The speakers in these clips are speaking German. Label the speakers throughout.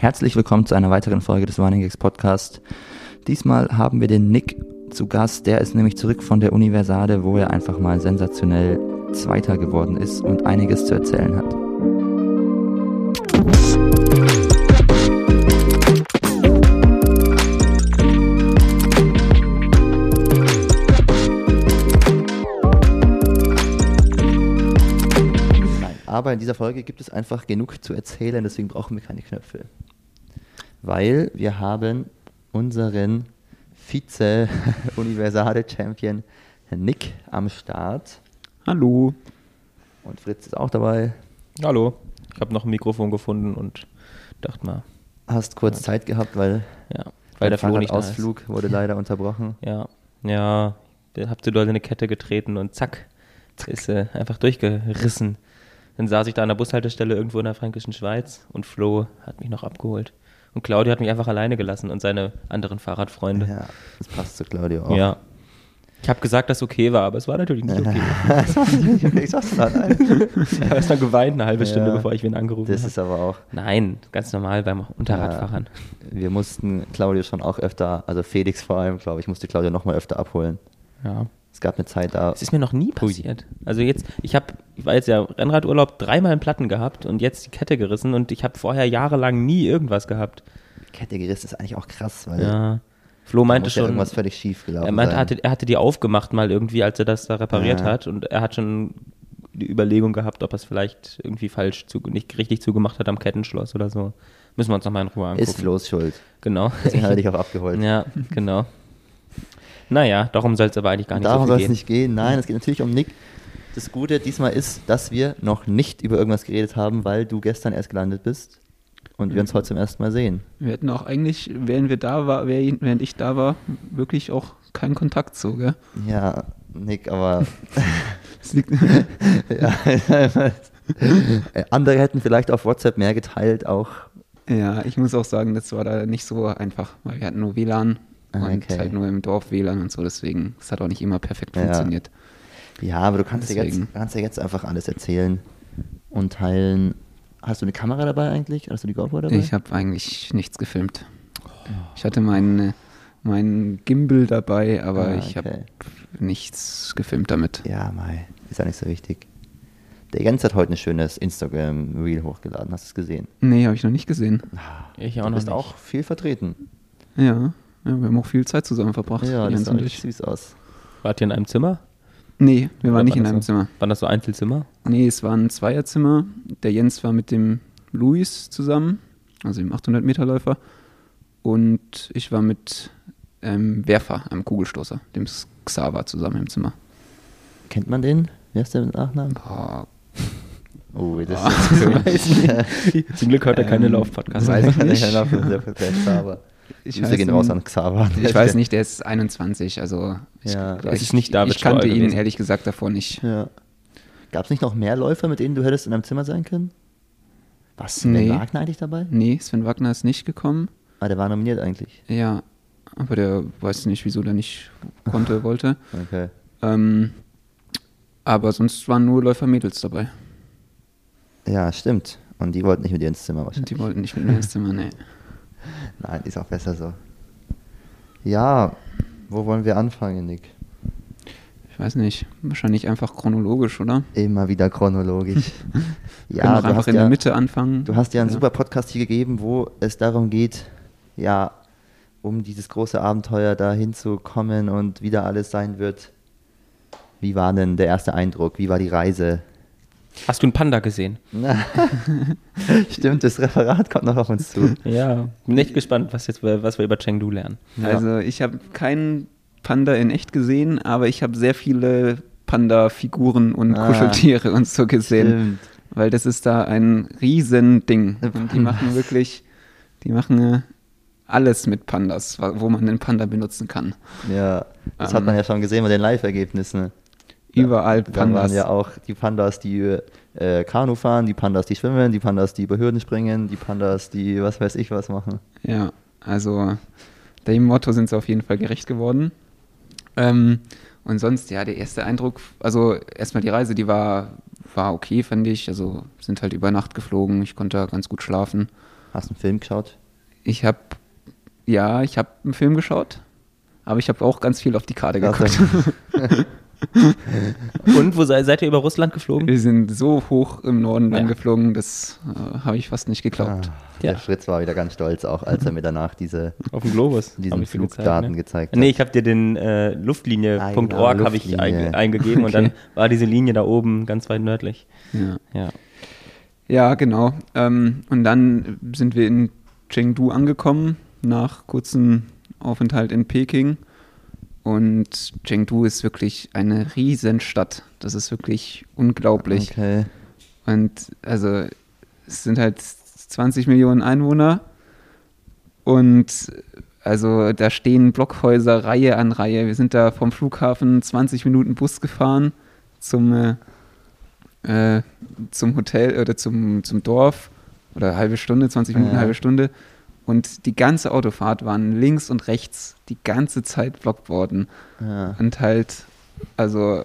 Speaker 1: Herzlich willkommen zu einer weiteren Folge des Running Gags Podcast. Diesmal haben wir den Nick zu Gast. Der ist nämlich zurück von der Universade, wo er einfach mal sensationell Zweiter geworden ist und einiges zu erzählen hat. Aber in dieser Folge gibt es einfach genug zu erzählen, deswegen brauchen wir keine Knöpfe. Weil wir haben unseren Vize-Universale-Champion Nick am Start.
Speaker 2: Hallo.
Speaker 1: Und Fritz ist auch dabei.
Speaker 3: Hallo. Ich habe noch ein Mikrofon gefunden und dachte mal.
Speaker 1: Hast kurz ja. Zeit gehabt, weil,
Speaker 3: ja, weil der Flo nicht
Speaker 1: Ausflug wurde leider unterbrochen.
Speaker 3: Ja, ja. Habt ihr dort eine Kette getreten und zack, ist äh, einfach durchgerissen. Dann saß ich da an der Bushaltestelle irgendwo in der fränkischen Schweiz und Flo hat mich noch abgeholt. Und Claudio hat mich einfach alleine gelassen und seine anderen Fahrradfreunde.
Speaker 1: Ja, das passt zu Claudio auch.
Speaker 3: Ja. Ich habe gesagt, dass es okay war, aber es war natürlich nicht okay.
Speaker 1: das war nicht okay. Ich sag's dann.
Speaker 3: Ich habe erst mal geweint, eine halbe Stunde, ja, bevor ich ihn angerufen habe.
Speaker 1: Das ist aber auch.
Speaker 3: Nein, ganz normal beim Unterradfahrern.
Speaker 1: Ja, wir mussten Claudio schon auch öfter, also Felix vor allem, glaube ich, musste Claudio noch mal öfter abholen.
Speaker 3: Ja.
Speaker 1: Es gab eine Zeit da.
Speaker 3: Es ist mir noch nie passiert. Also jetzt, ich habe, ich war jetzt ja Rennradurlaub dreimal in Platten gehabt und jetzt die Kette gerissen und ich habe vorher jahrelang nie irgendwas gehabt.
Speaker 1: Kette gerissen ist eigentlich auch krass, weil.
Speaker 3: Ja. Flo meinte schon.
Speaker 1: Ja irgendwas völlig schief gelaufen.
Speaker 3: Er meinte, hatte, er hatte die aufgemacht mal irgendwie, als er das da repariert ja. hat und er hat schon die Überlegung gehabt, ob er es vielleicht irgendwie falsch, zu, nicht richtig zugemacht hat am Kettenschloss oder so. Müssen wir uns nochmal in Ruhe angucken.
Speaker 1: Ist Flo's Schuld.
Speaker 3: Genau.
Speaker 1: Deswegen hat er dich auch abgeholt.
Speaker 3: Ja, genau. Naja, darum soll es aber eigentlich gar nicht
Speaker 1: darum
Speaker 3: so
Speaker 1: soll es nicht gehen. Nein, es geht natürlich um Nick. Das Gute diesmal ist, dass wir noch nicht über irgendwas geredet haben, weil du gestern erst gelandet bist und wir uns heute zum ersten Mal sehen.
Speaker 2: Wir hätten auch eigentlich, während wir da war, während ich da war, wirklich auch keinen Kontakt so, gell?
Speaker 1: Ja, Nick, aber ja, andere hätten vielleicht auf WhatsApp mehr geteilt auch.
Speaker 2: Ja, ich muss auch sagen, das war da nicht so einfach, weil wir hatten nur WLAN und okay. halt nur im Dorf WLAN und so, deswegen, es hat auch nicht immer perfekt ja. funktioniert.
Speaker 1: Ja, aber du kannst ja, jetzt, kannst ja jetzt einfach alles erzählen und teilen. Hast du eine Kamera dabei eigentlich? Hast du die GoPro dabei?
Speaker 2: Ich habe eigentlich nichts gefilmt. Ich hatte meinen mein Gimbal dabei, aber ah, okay. ich habe nichts gefilmt damit.
Speaker 1: Ja, Mai, ist ja nicht so wichtig. Der Jens hat heute ein schönes Instagram-Reel hochgeladen. Hast du es gesehen?
Speaker 2: Nee, habe ich noch nicht gesehen.
Speaker 3: Ah, ich auch
Speaker 1: du
Speaker 3: noch
Speaker 1: bist
Speaker 3: nicht.
Speaker 1: auch viel vertreten.
Speaker 2: Ja. Ja, wir haben auch viel Zeit zusammen verbracht.
Speaker 1: Ja, das sah richtig süß aus.
Speaker 3: Wart ihr in einem Zimmer?
Speaker 2: Nee, wir waren nicht in einem
Speaker 3: so,
Speaker 2: Zimmer.
Speaker 3: Waren das so Einzelzimmer?
Speaker 2: Nee, es waren ein Zweierzimmer. Der Jens war mit dem Luis zusammen, also dem 800-Meter-Läufer. Und ich war mit ähm, Werfer, einem Kugelstoßer, dem Xaver, zusammen im Zimmer.
Speaker 1: Kennt man den? Wer ist der mit Nachnamen?
Speaker 2: Boah.
Speaker 1: Oh, das
Speaker 3: oh, ist Zum Glück hört er keine ähm, Lauf-Podcast.
Speaker 1: Weiß ich nicht. Xaver. Ich Grüße gehen raus an Xaver.
Speaker 2: Ich weiß nicht, der ist 21, also
Speaker 1: ja.
Speaker 2: ich, es ist nicht David Ich kannte ihn ehrlich gesagt davor nicht.
Speaker 1: Ja. Gab es nicht noch mehr Läufer, mit denen du hättest in einem Zimmer sein können? Was, Sven
Speaker 2: nee.
Speaker 1: Wagner eigentlich dabei?
Speaker 2: Nee, Sven Wagner ist nicht gekommen.
Speaker 1: Ah, der war nominiert eigentlich.
Speaker 2: Ja, aber der weiß nicht, wieso der nicht konnte, wollte.
Speaker 1: Okay.
Speaker 2: Ähm, aber sonst waren nur Läufer-Mädels dabei.
Speaker 1: Ja, stimmt. Und die wollten nicht mit dir ins Zimmer wahrscheinlich.
Speaker 2: Die wollten nicht mit mir ins Zimmer, nee.
Speaker 1: Nein, ist auch besser so. Ja, wo wollen wir anfangen, Nick?
Speaker 2: Ich weiß nicht, wahrscheinlich einfach chronologisch, oder?
Speaker 1: Immer wieder chronologisch.
Speaker 2: ja, du einfach in ja, der Mitte anfangen.
Speaker 1: Du hast ja einen ja. super Podcast hier gegeben, wo es darum geht, ja, um dieses große Abenteuer da hinzukommen und wieder alles sein wird. Wie war denn der erste Eindruck? Wie war die Reise?
Speaker 3: Hast du einen Panda gesehen?
Speaker 1: Stimmt, das Referat kommt noch auf uns zu.
Speaker 3: Ja, bin echt gespannt, was, jetzt, was wir über Chengdu lernen.
Speaker 2: Ja. Also ich habe keinen Panda in echt gesehen, aber ich habe sehr viele Panda-Figuren und ah, Kuscheltiere und so gesehen. Stimmt. Weil das ist da ein Riesending. Und die machen wirklich, die machen äh, alles mit Pandas, wo man den Panda benutzen kann.
Speaker 1: Ja, das ähm, hat man ja schon gesehen bei den Live-Ergebnissen.
Speaker 2: Überall
Speaker 1: Pandas. Dann waren ja auch die Pandas, die äh, Kanu fahren, die Pandas, die schwimmen, die Pandas, die über Hürden springen, die Pandas, die was weiß ich was machen.
Speaker 2: Ja, also dem Motto sind sie auf jeden Fall gerecht geworden. Ähm, und sonst, ja, der erste Eindruck, also erstmal die Reise, die war, war okay, fand ich. Also sind halt über Nacht geflogen, ich konnte ganz gut schlafen.
Speaker 1: Hast du einen Film geschaut?
Speaker 2: Ich habe, ja, ich habe einen Film geschaut, aber ich habe auch ganz viel auf die Karte geguckt.
Speaker 3: Und wo sei, seid ihr über Russland geflogen?
Speaker 2: Wir sind so hoch im Norden ja. geflogen, das äh, habe ich fast nicht geglaubt. Ah,
Speaker 1: ja. Der Fritz war wieder ganz stolz, auch als er mir danach diese
Speaker 3: auf dem Globus
Speaker 1: diesen Flugdaten gezeigt, ne? gezeigt,
Speaker 3: hat. Nee, ich habe dir den äh, Luftlinie.org ah, genau, habe ich ein, eingegeben okay. und dann war diese Linie da oben ganz weit nördlich.
Speaker 2: Ja, ja. ja genau. Ähm, und dann sind wir in Chengdu angekommen, nach kurzem Aufenthalt in Peking. Und Chengdu ist wirklich eine Riesenstadt. Das ist wirklich unglaublich.
Speaker 1: Okay.
Speaker 2: Und also es sind halt 20 Millionen Einwohner und also da stehen Blockhäuser Reihe an Reihe. Wir sind da vom Flughafen 20 Minuten Bus gefahren zum, äh, äh zum Hotel oder zum, zum Dorf oder halbe Stunde, 20 Minuten, ja. halbe Stunde. Und die ganze Autofahrt waren links und rechts die ganze Zeit blockt worden. Ja. Und halt, also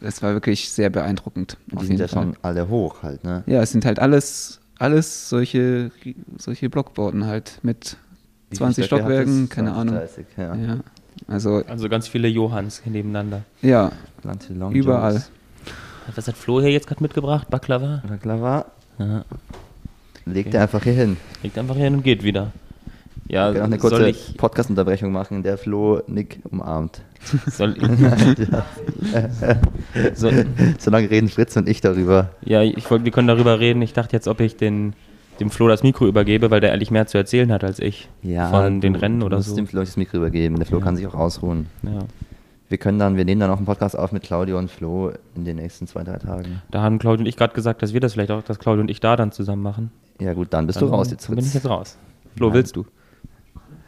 Speaker 2: es war wirklich sehr beeindruckend.
Speaker 1: Die sind ja schon alle hoch halt, ne?
Speaker 2: Ja, es sind halt alles, alles solche, solche Blockbauten halt mit 20 Stockwerken, keine 20, Ahnung. 30, ja. ja. Also,
Speaker 3: also ganz viele Johanns nebeneinander.
Speaker 2: Ja, überall.
Speaker 3: Was hat Flo hier jetzt gerade mitgebracht? Baklava?
Speaker 1: Baklava. Ja. Legt okay. er einfach hier hin.
Speaker 3: Legt einfach hier hin und geht wieder.
Speaker 1: Ja, wir noch eine kurze Podcast-Unterbrechung machen, in der Flo Nick umarmt. Soll ich? so, lange reden Fritz und ich darüber.
Speaker 3: Ja, ich wollte, wir können darüber reden. Ich dachte jetzt, ob ich den, dem Flo das Mikro übergebe, weil der ehrlich mehr zu erzählen hat als ich.
Speaker 1: Ja.
Speaker 3: Von den Rennen oder so.
Speaker 1: dem Flo das Mikro übergeben. Der Flo ja. kann sich auch ausruhen. Ja. Wir können dann, wir nehmen dann auch einen Podcast auf mit Claudio und Flo in den nächsten zwei, drei Tagen.
Speaker 3: Da haben Claudio und ich gerade gesagt, dass wir das vielleicht auch, dass Claudio und ich da dann zusammen machen.
Speaker 1: Ja gut, dann bist dann du raus
Speaker 3: jetzt. Dann bin ich jetzt raus. Flo, Nein. willst du?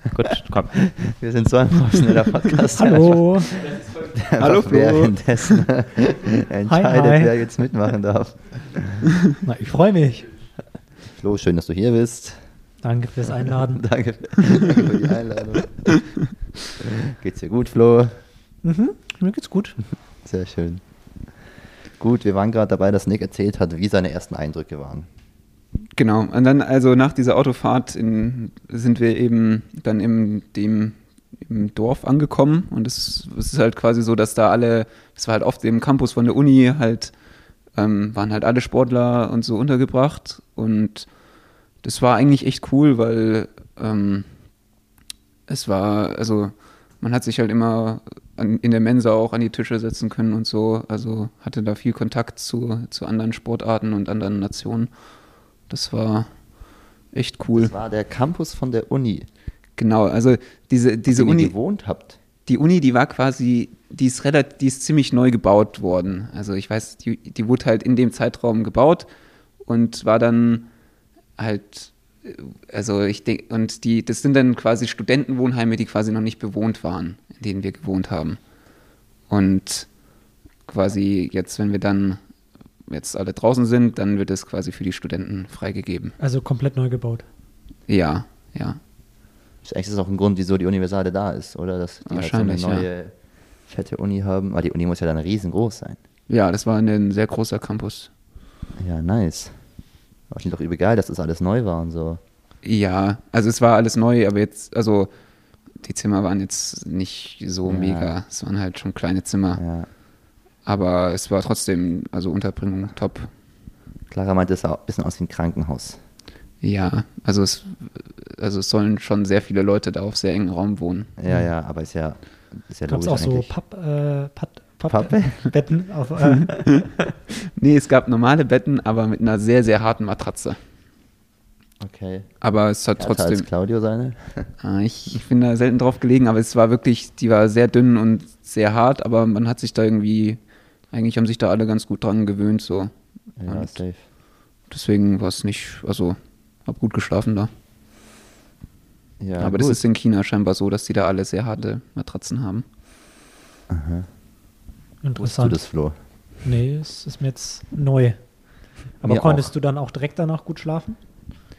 Speaker 1: Gut, komm. Wir sind so ein professioneller Podcast.
Speaker 3: Hallo.
Speaker 1: Der Hallo, Flo. Währenddessen entscheidet, hi, hi. wer jetzt mitmachen darf.
Speaker 4: Na, ich freue mich.
Speaker 1: Flo, schön, dass du hier bist.
Speaker 4: Danke fürs Einladen.
Speaker 1: danke, danke für die Einladung. Geht's dir gut, Flo?
Speaker 4: Mhm, mir geht's gut.
Speaker 1: Sehr schön. Gut, wir waren gerade dabei, dass Nick erzählt hat, wie seine ersten Eindrücke waren.
Speaker 2: Genau, und dann also nach dieser Autofahrt in, sind wir eben dann im, dem, im Dorf angekommen und es, es ist halt quasi so, dass da alle, es war halt auf dem Campus von der Uni halt, ähm, waren halt alle Sportler und so untergebracht und das war eigentlich echt cool, weil ähm, es war, also man hat sich halt immer an, in der Mensa auch an die Tische setzen können und so, also hatte da viel Kontakt zu, zu anderen Sportarten und anderen Nationen. Das war echt cool. Das
Speaker 1: war der Campus von der Uni.
Speaker 2: Genau, also diese, diese Uni.
Speaker 1: gewohnt habt.
Speaker 2: Die Uni, die war quasi, die ist relativ, die ist ziemlich neu gebaut worden. Also ich weiß, die, die wurde halt in dem Zeitraum gebaut und war dann halt, also ich denke, und die, das sind dann quasi Studentenwohnheime, die quasi noch nicht bewohnt waren, denen wir gewohnt haben. Und quasi jetzt, wenn wir dann jetzt alle draußen sind, dann wird es quasi für die Studenten freigegeben.
Speaker 4: Also komplett neu gebaut.
Speaker 2: Ja, ja.
Speaker 1: Eigentlich ist das auch ein Grund, wieso die Universale da ist, oder? Dass die
Speaker 2: Wahrscheinlich,
Speaker 1: halt so eine neue, ja. fette Uni haben. Aber die Uni muss ja dann riesengroß sein.
Speaker 2: Ja, das war ein sehr großer Campus.
Speaker 1: Ja, nice. War schon doch übel geil, dass das alles neu war und so.
Speaker 2: Ja, also es war alles neu, aber jetzt, also die Zimmer waren jetzt nicht so ja. mega. Es waren halt schon kleine Zimmer. Ja. Aber es war trotzdem, also Unterbringung top.
Speaker 1: Clara meinte, es sah ein bisschen aus wie ein Krankenhaus.
Speaker 2: Ja, also es, also es sollen schon sehr viele Leute da auf sehr engen Raum wohnen.
Speaker 1: Ja, ja, aber ist ja, ist ja
Speaker 4: Gab's logisch auch eigentlich. so Papp, äh, Papp, Papp Betten auf. Äh.
Speaker 2: nee, es gab normale Betten, aber mit einer sehr, sehr harten Matratze.
Speaker 1: Okay.
Speaker 2: Aber es hat Härter trotzdem. Als
Speaker 1: Claudio seine?
Speaker 2: Ah, ich, ich bin da selten drauf gelegen, aber es war wirklich, die war sehr dünn und sehr hart, aber man hat sich da irgendwie eigentlich haben sich da alle ganz gut dran gewöhnt, so.
Speaker 1: Ja, Und safe.
Speaker 2: Deswegen war es nicht, also, hab gut geschlafen da.
Speaker 1: Ja,
Speaker 2: Aber gut. das ist in China scheinbar so, dass die da alle sehr harte Matratzen haben.
Speaker 1: Aha.
Speaker 4: Interessant.
Speaker 1: du das, Flo?
Speaker 4: Nee, es ist mir jetzt neu. Aber mir konntest auch. du dann auch direkt danach gut schlafen?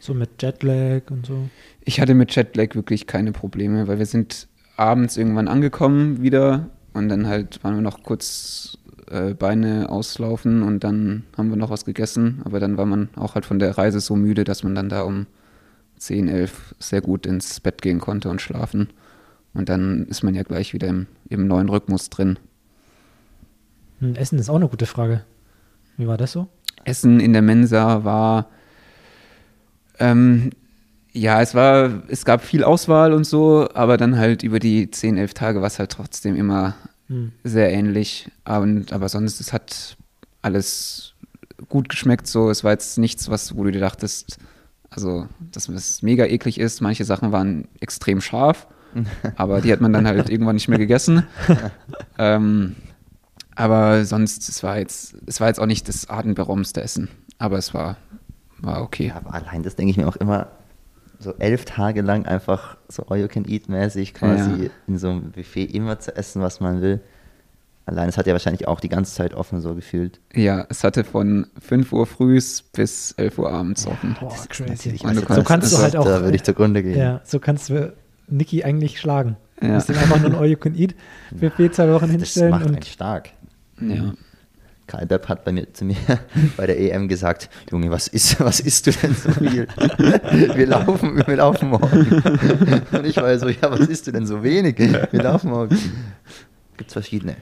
Speaker 4: So mit Jetlag und so?
Speaker 2: Ich hatte mit Jetlag wirklich keine Probleme, weil wir sind abends irgendwann angekommen wieder und dann halt waren wir noch kurz äh, Beine auslaufen und dann haben wir noch was gegessen. Aber dann war man auch halt von der Reise so müde, dass man dann da um 10, 11 sehr gut ins Bett gehen konnte und schlafen. Und dann ist man ja gleich wieder im, im neuen Rhythmus drin.
Speaker 4: Hm, Essen ist auch eine gute Frage. Wie war das so?
Speaker 2: Essen in der Mensa war, ähm, ja, es war, es gab viel Auswahl und so, aber dann halt über die 10, 11 Tage war es halt trotzdem immer hm. sehr ähnlich. Und, aber sonst, es hat alles gut geschmeckt so. Es war jetzt nichts, was, wo du dir dachtest, also, dass es mega eklig ist. Manche Sachen waren extrem scharf, aber die hat man dann halt irgendwann nicht mehr gegessen. ähm, aber sonst, es war jetzt, es war jetzt auch nicht das atemberaubendste Essen, aber es war, war okay. Ja, aber
Speaker 1: allein das denke ich mir auch immer, so elf Tage lang einfach so All-You-Can-Eat-mäßig quasi ja. in so einem Buffet immer zu essen, was man will. Allein, es hat ja wahrscheinlich auch die ganze Zeit offen, so gefühlt.
Speaker 2: Ja, es hatte von 5 Uhr früh bis 11 Uhr abends offen.
Speaker 4: Boah, das crazy. Und du so kannst du halt auch.
Speaker 1: Da würde ich zugrunde gehen.
Speaker 4: Ja, so kannst du Niki eigentlich schlagen. Ja. Du musst ihm einfach nur ein All-You-Can-Eat-Buffet zwei Wochen hinstellen.
Speaker 1: Das macht und stark. Ja. Karl Bepp hat bei mir zu mir bei der EM gesagt, Junge, was ist, was isst du denn so viel? Wir laufen, wir laufen morgen. Und ich war so, ja, was isst du denn so wenig? Wir laufen morgen. Gibt es verschiedene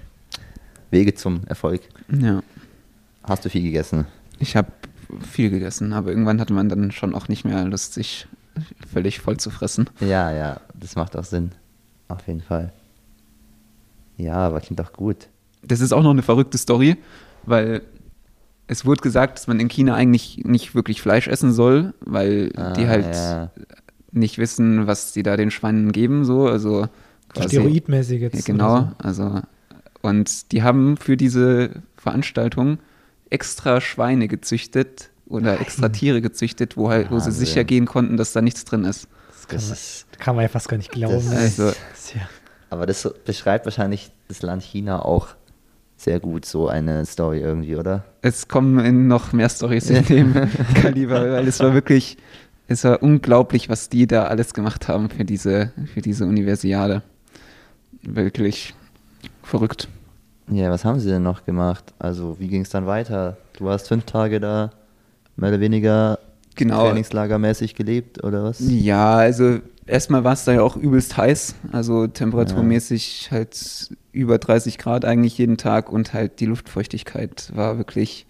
Speaker 1: Wege zum Erfolg.
Speaker 2: Ja.
Speaker 1: Hast du viel gegessen?
Speaker 2: Ich habe viel gegessen, aber irgendwann hatte man dann schon auch nicht mehr Lust, sich völlig voll zu fressen.
Speaker 1: Ja, ja, das macht auch Sinn. Auf jeden Fall. Ja, aber klingt auch gut.
Speaker 2: Das ist auch noch eine verrückte Story weil es wurde gesagt, dass man in China eigentlich nicht wirklich Fleisch essen soll, weil ah, die halt ja. nicht wissen, was sie da den Schweinen geben, so, also
Speaker 4: quasi, Steroidmäßig jetzt.
Speaker 2: Ja, genau, so. also und die haben für diese Veranstaltung extra Schweine gezüchtet oder Nein. extra Tiere gezüchtet, wo halt, wo sie sicher gehen konnten, dass da nichts drin ist.
Speaker 4: Das kann, man, kann man ja fast gar nicht glauben.
Speaker 1: Das, also, aber das beschreibt wahrscheinlich das Land China auch sehr gut, so eine Story irgendwie, oder?
Speaker 2: Es kommen noch mehr Stories in dem Kaliber, weil es war wirklich, es war unglaublich, was die da alles gemacht haben für diese, für diese Universiade. Wirklich verrückt.
Speaker 1: Ja, was haben sie denn noch gemacht? Also, wie ging es dann weiter? Du warst fünf Tage da, mehr oder weniger genau. trainingslagermäßig gelebt, oder was?
Speaker 2: Ja, also erstmal war es da ja auch übelst heiß, also temperaturmäßig ja. halt über 30 Grad eigentlich jeden Tag und halt die Luftfeuchtigkeit war wirklich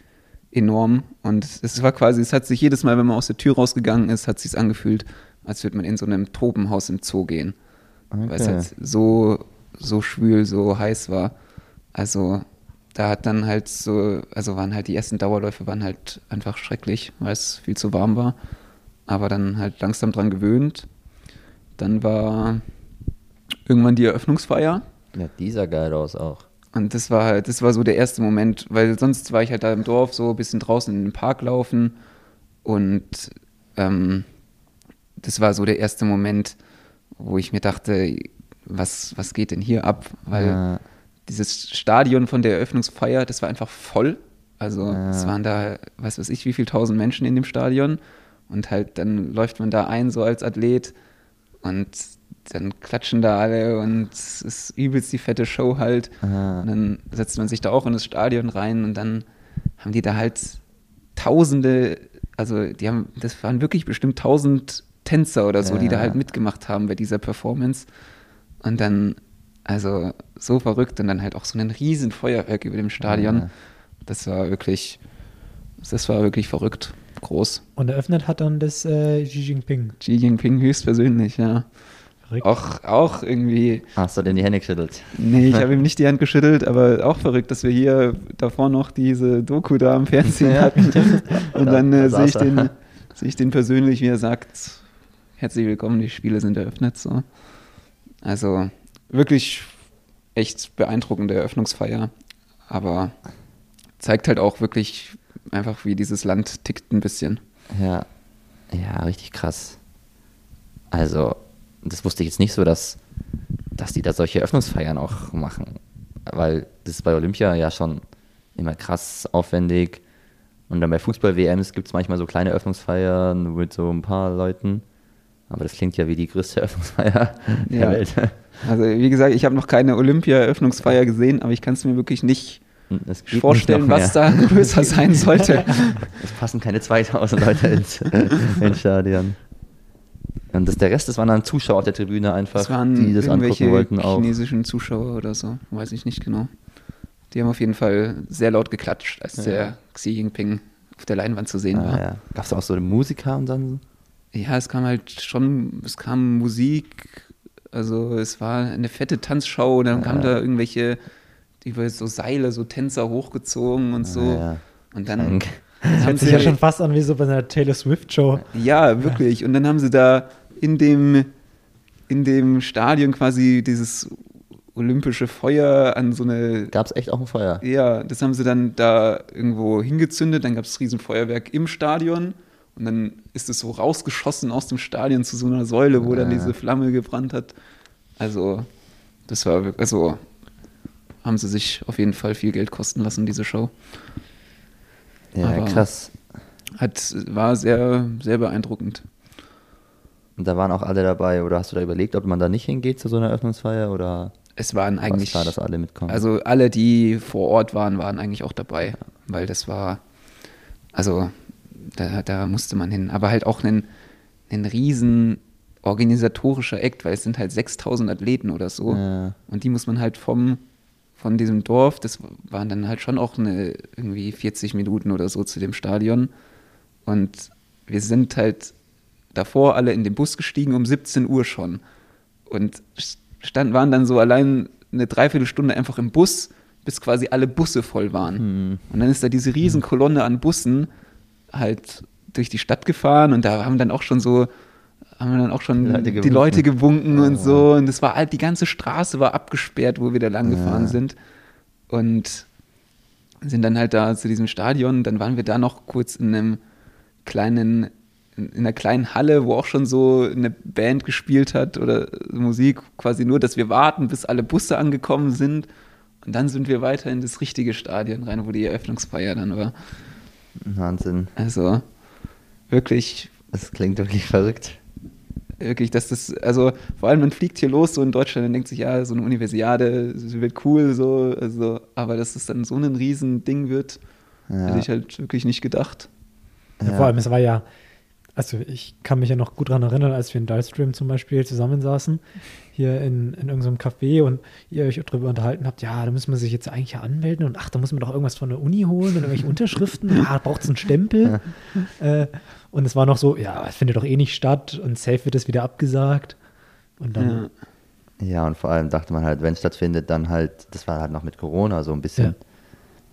Speaker 2: enorm und es war quasi, es hat sich jedes Mal, wenn man aus der Tür rausgegangen ist, hat sich angefühlt, als würde man in so einem Tropenhaus im Zoo gehen, okay. weil es halt so so schwül, so heiß war. Also da hat dann halt so, also waren halt die ersten Dauerläufe waren halt einfach schrecklich, weil es viel zu warm war, aber dann halt langsam dran gewöhnt dann war irgendwann die Eröffnungsfeier.
Speaker 1: Ja, dieser geil aus auch.
Speaker 2: Und das war halt, das war so der erste Moment, weil sonst war ich halt da im Dorf so ein bisschen draußen in den Park laufen und ähm, das war so der erste Moment, wo ich mir dachte, was, was geht denn hier ab? Weil ja. dieses Stadion von der Eröffnungsfeier, das war einfach voll. Also ja. es waren da, was weiß ich, wie viele tausend Menschen in dem Stadion. Und halt dann läuft man da ein so als Athlet und dann klatschen da alle und es ist übelst die fette Show halt. Aha. Und dann setzt man sich da auch in das Stadion rein und dann haben die da halt tausende, also die haben, das waren wirklich bestimmt tausend Tänzer oder so, ja. die da halt mitgemacht haben bei dieser Performance. Und dann, also so verrückt und dann halt auch so ein riesen Feuerwerk über dem Stadion. Ja. Das war wirklich, das war wirklich verrückt groß.
Speaker 4: Und eröffnet hat dann das äh, Xi Jinping.
Speaker 2: Xi Jinping höchstpersönlich, ja. Verrückt. Auch, auch irgendwie.
Speaker 1: Hast du denn die Hände geschüttelt?
Speaker 2: Nee, ich habe ihm nicht die Hand geschüttelt, aber auch verrückt, dass wir hier davor noch diese Doku da am Fernsehen ja. hatten. Und dann äh, sehe ich, den, seh ich den persönlich, wie er sagt, herzlich willkommen, die Spiele sind eröffnet. So. Also wirklich echt beeindruckende Eröffnungsfeier, aber zeigt halt auch wirklich, einfach wie dieses Land tickt ein bisschen.
Speaker 1: Ja, ja, richtig krass. Also, das wusste ich jetzt nicht so, dass, dass die da solche Öffnungsfeiern auch machen. Weil das ist bei Olympia ja schon immer krass aufwendig. Und dann bei Fußball-WMs gibt es manchmal so kleine Öffnungsfeiern mit so ein paar Leuten. Aber das klingt ja wie die größte Öffnungsfeier der ja. Welt.
Speaker 2: Also wie gesagt, ich habe noch keine Olympia-Öffnungsfeier gesehen, aber ich kann es mir wirklich nicht vorstellen, was da größer sein sollte.
Speaker 1: Es passen keine 2000 Leute ins, ins Stadion. Und das, der Rest, das waren dann Zuschauer auf der Tribüne einfach,
Speaker 2: Das waren
Speaker 1: die das angucken wollten auch.
Speaker 2: chinesischen Zuschauer oder so, weiß ich nicht genau. Die haben auf jeden Fall sehr laut geklatscht, als
Speaker 1: Ja.
Speaker 2: der Xi Jinping auf der Leinwand zu sehen
Speaker 1: Ah,
Speaker 2: war.
Speaker 1: ja. Gab es auch so Musiker und dann?
Speaker 2: Ja, es kam halt schon, es kam Musik, also es war eine fette Tanzschau, und dann
Speaker 1: Ja.
Speaker 2: kamen da irgendwelche, über so Seile, so Tänzer hochgezogen und so.
Speaker 1: Ja.
Speaker 2: Und dann
Speaker 1: Krank.
Speaker 2: haben
Speaker 4: Hört sich
Speaker 2: sie,
Speaker 4: ja schon fast an wie so bei einer Taylor Swift-Show.
Speaker 2: ja, wirklich. Und dann haben sie da in dem, in dem Stadion quasi dieses olympische Feuer an so eine
Speaker 1: Gab es echt auch ein Feuer?
Speaker 2: Ja, das haben sie dann da irgendwo hingezündet, dann gab es Riesenfeuerwerk im Stadion und dann ist es so rausgeschossen aus dem Stadion zu so einer Säule, wo dann
Speaker 1: Ah.
Speaker 2: diese Flamme gebrannt hat. Also, das war wirklich, also haben sie sich auf jeden Fall viel Geld kosten lassen, diese Show.
Speaker 1: Ja,
Speaker 2: Aber-
Speaker 1: krass.
Speaker 2: Hat, war sehr, sehr beeindruckend.
Speaker 1: Und da waren auch alle dabei. Oder hast du da überlegt, ob man da nicht hingeht zu so einer Eröffnungsfeier? Oder
Speaker 2: Es waren
Speaker 1: war
Speaker 2: eigentlich,
Speaker 1: klar, dass alle mitkommen?
Speaker 2: also alle, die vor Ort waren, waren eigentlich auch dabei, weil das war, also da, da musste man hin. Aber halt auch ein, ein riesen organisatorischer Act, weil es sind halt 6000 Athleten oder so.
Speaker 1: Ja.
Speaker 2: Und die muss man halt vom, von diesem Dorf, das waren dann halt schon auch eine, irgendwie 40 Minuten oder so zu dem Stadion. Und wir sind halt davor alle in den Bus gestiegen um 17 Uhr schon. Und stand, waren dann so allein eine Dreiviertelstunde einfach im Bus, bis quasi alle Busse voll waren.
Speaker 1: Hm.
Speaker 2: Und dann ist da diese Riesenkolonne an Bussen halt durch die Stadt gefahren und da haben dann auch schon so haben dann auch schon
Speaker 1: Die Leute
Speaker 2: die
Speaker 1: gewunken.
Speaker 2: Leute gewunken
Speaker 1: Oh,
Speaker 2: und so und es war halt die ganze Straße war abgesperrt, wo wir da lang gefahren
Speaker 1: Ja.
Speaker 2: sind und sind dann halt da zu diesem Stadion, dann waren wir da noch kurz in einem kleinen in in einer kleinen Halle, wo auch schon so eine Band gespielt hat oder Musik, quasi nur, dass wir warten, bis alle Busse angekommen sind. Und dann sind wir weiter in das richtige Stadion rein, wo die Eröffnungsfeier dann war.
Speaker 1: Wahnsinn.
Speaker 2: Also wirklich,
Speaker 1: Das klingt wirklich verrückt.
Speaker 2: Wirklich, dass das, also vor allem man fliegt hier los so in Deutschland und denkt sich, ja, so eine Universiade, das wird cool, so, also, aber dass es dann so ein Riesending wird,
Speaker 1: Ja.
Speaker 2: hätte ich halt wirklich nicht gedacht.
Speaker 4: Ja. Vor allem, es war ja, also ich kann mich ja noch gut daran erinnern, als wir in Divestream zum Beispiel zusammensaßen, hier in, in irgendeinem Café und ihr euch darüber unterhalten habt, ja, da muss man sich jetzt eigentlich ja anmelden und ach, da muss man doch irgendwas von der Uni holen und irgendwelche Unterschriften, ja, braucht es einen Stempel. äh, und es war noch so, ja, es findet doch eh nicht statt und safe wird es wieder abgesagt. Und dann,
Speaker 2: Ja.
Speaker 1: Ja, und vor allem dachte man halt, wenn es stattfindet, dann halt, das war halt noch mit Corona so ein bisschen.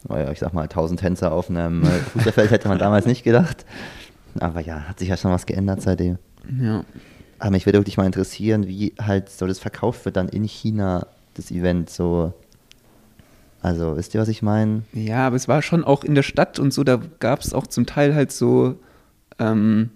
Speaker 1: Weil, Ich sag mal, 1000 Tänzer auf einem äh, Fußballfeld hätte man damals nicht gedacht. Aber ja, hat sich ja schon was geändert seitdem.
Speaker 2: ja.
Speaker 1: Aber mich würde wirklich mal interessieren, wie halt so das verkauft wird dann in China, das Event so. Also, wisst ihr, was ich meine?
Speaker 2: Ja, aber es war schon auch in der Stadt und so, da gab es auch zum Teil halt so, ähm,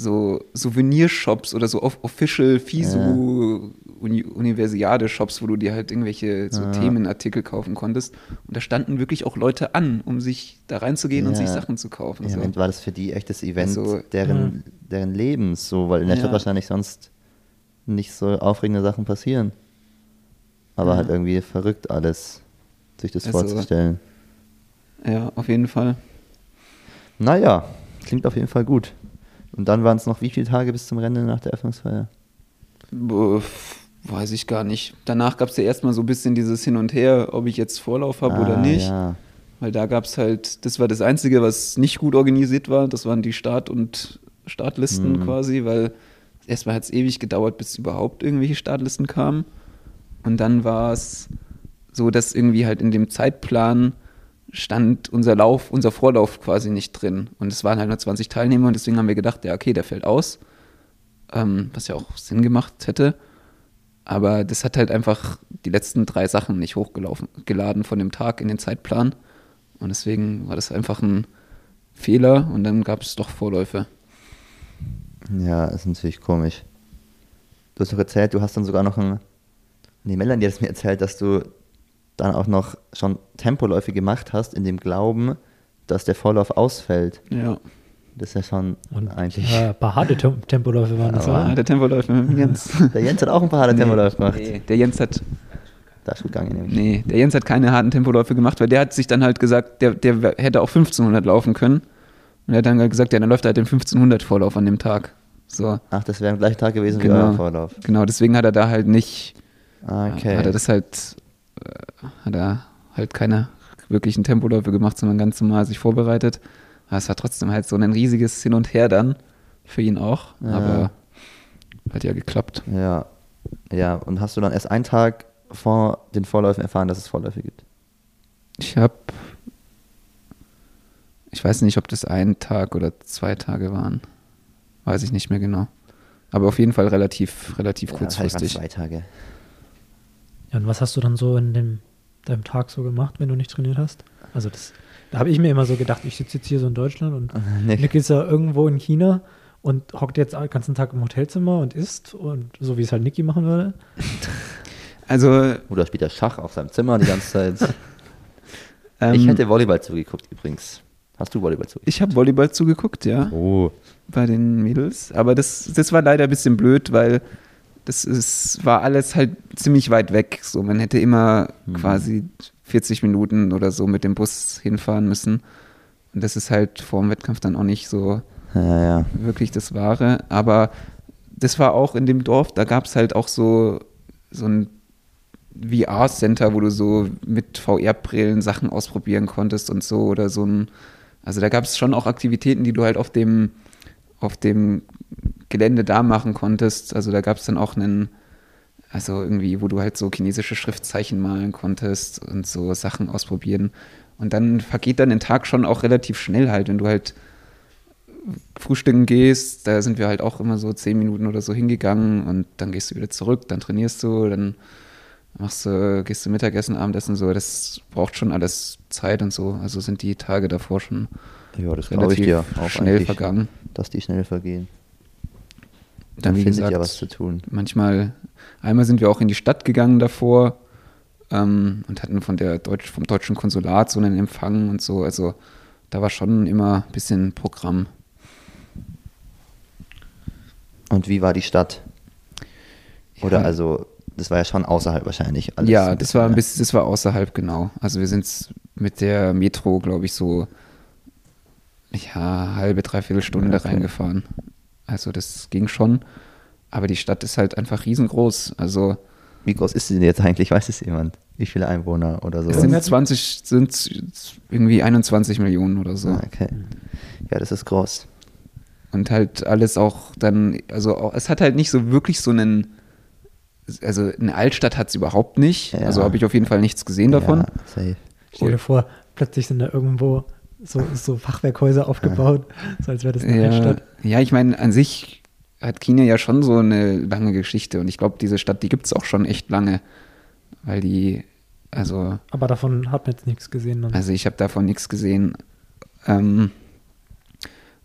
Speaker 2: so Souvenirshops oder so off Official FISU Uni Universiade-Shops, wo du dir halt irgendwelche so
Speaker 1: Ja.
Speaker 2: Themenartikel kaufen konntest. Und da standen wirklich auch Leute an, um sich da reinzugehen und
Speaker 1: Ja.
Speaker 2: sich Sachen zu kaufen.
Speaker 1: Ja,
Speaker 2: so.
Speaker 1: und war das für die echt das Event
Speaker 2: Also,
Speaker 1: deren, deren Lebens so, weil in der
Speaker 2: Ja.
Speaker 1: Stadt wahrscheinlich sonst nicht so aufregende Sachen passieren. Aber
Speaker 2: Ja.
Speaker 1: halt irgendwie verrückt alles, sich das
Speaker 2: Also-
Speaker 1: vorzustellen.
Speaker 2: Ja, auf jeden Fall.
Speaker 1: Naja, klingt auf jeden Fall gut. Und dann waren es noch wie viele Tage bis zum Rennen nach der Öffnungsfeier?
Speaker 2: Boah, weiß ich gar nicht. Danach gab es ja erstmal so ein bisschen dieses Hin und Her, ob ich jetzt Vorlauf habe oder
Speaker 1: Ah,
Speaker 2: nicht.
Speaker 1: Ja.
Speaker 2: Weil da gab es halt, das war das Einzige, was nicht gut organisiert war. Das waren die Start- und Startlisten
Speaker 1: Mhm.
Speaker 2: quasi, weil erstmal hat es ewig gedauert, bis überhaupt irgendwelche Startlisten kamen. Und dann war es so, dass irgendwie halt in dem Zeitplan stand unser Lauf, unser Vorlauf quasi nicht drin. Und es waren halt nur 20 Teilnehmer und deswegen haben wir gedacht, ja, okay, der fällt aus. Ähm, was ja auch Sinn gemacht hätte. Aber das hat halt einfach die letzten drei Sachen nicht hochgelaufen, geladen von dem Tag in den Zeitplan. Und deswegen war das einfach ein Fehler und dann gab es doch Vorläufe.
Speaker 1: Ja, ist natürlich komisch. Du hast doch erzählt, du hast dann sogar noch ein. Nee, Melanie hat es mir erzählt, dass du dann auch noch schon Tempoläufe gemacht hast, in dem Glauben, dass der Vorlauf ausfällt.
Speaker 2: Ja.
Speaker 1: Das ist ja schon
Speaker 4: und
Speaker 1: eigentlich.
Speaker 4: ein paar harte Tem Tempoläufe waren das, oder?
Speaker 2: der Tempoläufer mit Jens.
Speaker 1: Der Jens hat auch ein paar harte Tempoläufe gemacht.
Speaker 2: Nee, der Jens hat,
Speaker 1: Da ist gut gegangen, nämlich.
Speaker 2: nee, der Jens hat keine harten Tempoläufe gemacht, weil der hat sich dann halt gesagt, der, der hätte auch 1500 laufen können. Und er hat dann halt gesagt, ja, dann läuft er halt den 1500 Vorlauf an dem Tag. So.
Speaker 1: Ach, das wäre am gleichen Tag gewesen
Speaker 2: Genau.
Speaker 1: wie euer Vorlauf.
Speaker 2: Genau, deswegen hat er da halt nicht,
Speaker 1: Ah, Okay.
Speaker 2: hat er das halt, hat er halt keine wirklichen Tempoläufe gemacht, sondern ganz normal sich vorbereitet. Aber es war trotzdem halt so ein riesiges Hin und Her dann, für ihn auch,
Speaker 1: Ja.
Speaker 2: aber hat ja geklappt.
Speaker 1: ja. Ja, und hast du dann erst einen Tag vor den Vorläufen erfahren, dass es Vorläufe gibt?
Speaker 2: Ich habe, ich weiß nicht, ob das ein Tag oder zwei Tage waren. Weiß ich nicht mehr genau. Aber auf jeden Fall relativ, relativ
Speaker 1: Ja,
Speaker 2: kurzfristig.
Speaker 1: es zwei Tage.
Speaker 4: Ja, und was hast du dann so in dem, deinem Tag so gemacht, wenn du nicht trainiert hast? Also das, da habe ich mir immer so gedacht, ich sitze jetzt hier so in Deutschland und
Speaker 1: Nick.
Speaker 4: Nick ist ja irgendwo in China und hockt jetzt den ganzen Tag im Hotelzimmer und isst und so wie es halt Niki machen würde.
Speaker 2: Also,
Speaker 1: Oder spielt er Schach auf seinem Zimmer die ganze Zeit?
Speaker 2: ähm,
Speaker 1: ich hätte Volleyball zugeguckt übrigens. Hast du Volleyball zugeguckt?
Speaker 2: ich habe Volleyball zugeguckt, ja.
Speaker 1: Oh.
Speaker 2: bei den Mädels. Aber das, das war leider ein bisschen blöd, weil das ist, war alles halt ziemlich weit weg. So, man hätte immer
Speaker 1: Mhm.
Speaker 2: quasi 40 Minuten oder so mit dem Bus hinfahren müssen. Und das ist halt vor dem Wettkampf dann auch nicht so
Speaker 1: Ja, ja.
Speaker 2: wirklich das Wahre. Aber das war auch in dem Dorf, da gab es halt auch so, so ein VR-Center, wo du so mit VR-Brillen Sachen ausprobieren konntest und so oder so ein, also da gab es schon auch Aktivitäten, die du halt auf dem, auf dem Gelände da machen konntest. Also da gab es dann auch einen, also irgendwie, wo du halt so chinesische Schriftzeichen malen konntest und so Sachen ausprobieren. Und dann vergeht dann der Tag schon auch relativ schnell halt, wenn du halt frühstücken gehst, da sind wir halt auch immer so zehn Minuten oder so hingegangen und dann gehst du wieder zurück, dann trainierst du, dann machst du, gehst du Mittagessen, Abendessen, so, das braucht schon alles Zeit und so. Also sind die Tage davor schon
Speaker 1: Ja, das glaube ich
Speaker 2: relativ
Speaker 1: dir auch
Speaker 2: schnell vergangen.
Speaker 1: dass die schnell vergehen.
Speaker 2: Dann, wie
Speaker 1: findet
Speaker 2: gesagt,
Speaker 1: ja was zu tun.
Speaker 2: manchmal, einmal sind wir auch in die Stadt gegangen davor ähm, und hatten von der Deutsch, vom deutschen Konsulat so einen Empfang und so. Also da war schon immer ein bisschen Programm.
Speaker 1: Und wie war die Stadt? Oder
Speaker 2: Ja.
Speaker 1: also, das war ja schon außerhalb wahrscheinlich. alles
Speaker 2: ja, das war ein bisschen, das war außerhalb, genau. Also wir sind mit der Metro, glaube ich, so ja, halbe, dreiviertel Stunde
Speaker 1: Okay.
Speaker 2: reingefahren. Also das ging schon. Aber die Stadt ist halt einfach riesengroß. Also
Speaker 1: Wie groß ist sie denn jetzt eigentlich? Weiß es jemand? Wie viele Einwohner oder so?
Speaker 2: es sind 20, sind irgendwie 21 Millionen oder so.
Speaker 1: Ah, okay. Ja, das ist groß.
Speaker 2: Und halt alles auch dann, also auch, es hat halt nicht so wirklich so einen, also eine Altstadt hat es überhaupt nicht.
Speaker 1: Ja.
Speaker 2: Also habe ich auf jeden Fall nichts gesehen davon.
Speaker 1: Ja, safe.
Speaker 4: Stell dir vor, plötzlich sind da irgendwo so, so Fachwerkhäuser aufgebaut, so als wäre das eine
Speaker 2: Ja,
Speaker 4: Altstadt.
Speaker 2: ja, ich meine, an sich hat China ja schon so eine lange Geschichte und ich glaube, diese Stadt, die gibt es auch schon echt lange, weil die, also,
Speaker 4: Aber davon hat man jetzt nichts gesehen. Dann.
Speaker 2: also ich habe davon nichts gesehen. Ähm,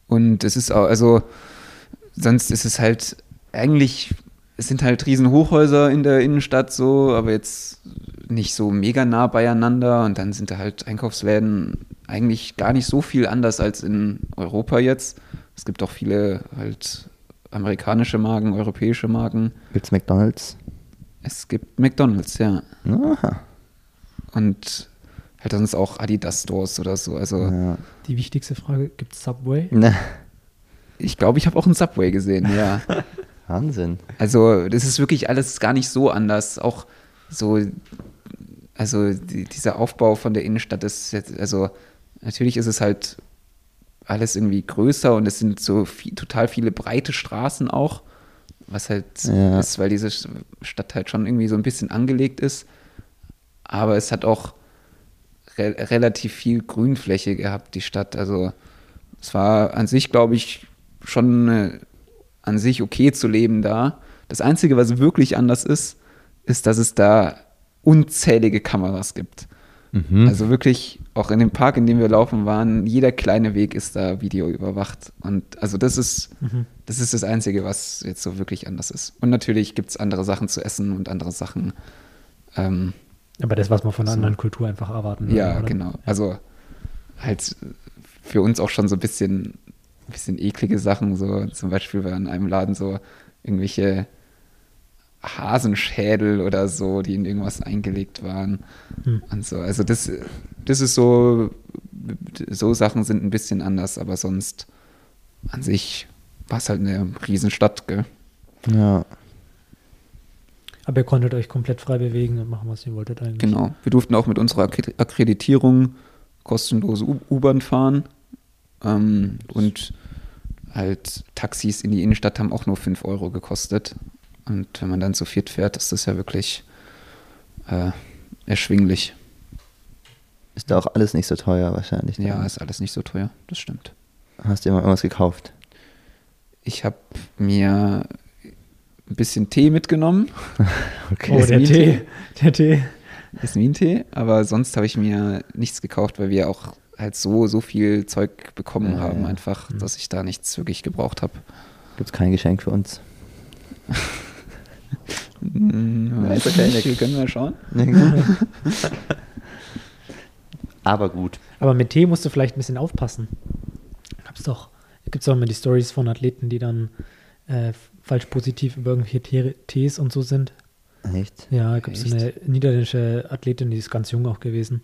Speaker 2: und es ist auch, also, sonst ist es halt eigentlich, es sind halt riesen Hochhäuser in der Innenstadt so, aber jetzt nicht so mega nah beieinander und dann sind da halt Einkaufsläden eigentlich gar nicht so viel anders als in Europa jetzt. Es gibt auch viele halt amerikanische Marken, europäische Marken.
Speaker 1: Gibt's McDonalds?
Speaker 2: Es gibt McDonalds, ja.
Speaker 1: Aha.
Speaker 2: Und halt sonst auch Adidas-Stores oder so. Also
Speaker 1: Ja.
Speaker 4: Die wichtigste Frage, gibt es Subway?
Speaker 1: Ne.
Speaker 2: ich glaube, ich habe auch einen Subway gesehen, ja.
Speaker 1: Wahnsinn.
Speaker 2: Also das ist wirklich alles gar nicht so anders. Auch so, also die, dieser Aufbau von der Innenstadt ist jetzt, also natürlich ist es halt alles irgendwie größer und es sind so viel, total viele breite Straßen auch, was halt
Speaker 1: Ja.
Speaker 2: ist, weil diese Stadt halt schon irgendwie so ein bisschen angelegt ist. Aber es hat auch re relativ viel Grünfläche gehabt, die Stadt. Also es war an sich, glaube ich, schon äh, an sich okay zu leben da. Das Einzige, was wirklich anders ist, ist, dass es da unzählige Kameras gibt.
Speaker 1: Mhm.
Speaker 2: Also wirklich, auch in dem Park, in dem wir laufen waren, jeder kleine Weg ist da Video überwacht. Und also das ist,
Speaker 4: Mhm.
Speaker 2: das ist das Einzige, was jetzt so wirklich anders ist. Und natürlich gibt es andere Sachen zu essen und andere Sachen. Ähm,
Speaker 4: Aber das, was man von einer
Speaker 2: So.
Speaker 4: anderen Kultur einfach erwarten würde,
Speaker 2: ja,
Speaker 4: oder?
Speaker 2: genau. Also halt für uns auch schon so ein bisschen, ein bisschen eklige Sachen. So zum Beispiel war in einem Laden so irgendwelche Hasenschädel oder so, die in irgendwas eingelegt waren
Speaker 4: Hm.
Speaker 2: und so. Also das, das ist so, so Sachen sind ein bisschen anders, aber sonst an sich war es halt eine Riesenstadt, gell?
Speaker 1: Ja.
Speaker 4: Aber ihr konntet euch komplett frei bewegen und machen, was ihr wolltet eigentlich.
Speaker 2: Genau. Wir durften auch mit unserer Akkreditierung kostenlose U-Bahn fahren. Ähm, und halt Taxis in die Innenstadt haben auch nur 5 Euro gekostet. Und wenn man dann zu viert fährt, ist das ja wirklich äh, erschwinglich.
Speaker 1: Ist da auch alles nicht so teuer wahrscheinlich.
Speaker 2: Ja, ist alles nicht so teuer, das stimmt.
Speaker 1: Hast du immer irgendwas gekauft?
Speaker 2: Ich habe mir ein bisschen Tee mitgenommen.
Speaker 4: okay. Oh, der Tee. Der Tee.
Speaker 2: Jasmin-Tee, aber sonst habe ich mir nichts gekauft, weil wir auch halt so, so viel Zeug bekommen ja, haben, ja. einfach, mhm. dass ich da nichts wirklich gebraucht habe.
Speaker 1: Gibt es kein Geschenk für uns?
Speaker 2: Hm, Weiß okay, nicht. können wir schauen.
Speaker 1: aber gut.
Speaker 4: Aber mit Tee musst du vielleicht ein bisschen aufpassen. Gab's doch, gibt es auch immer die Stories von Athleten, die dann äh, falsch positiv über irgendwelche Tees und so sind.
Speaker 1: Echt?
Speaker 4: Ja, gibt es eine niederländische Athletin, die ist ganz jung auch gewesen.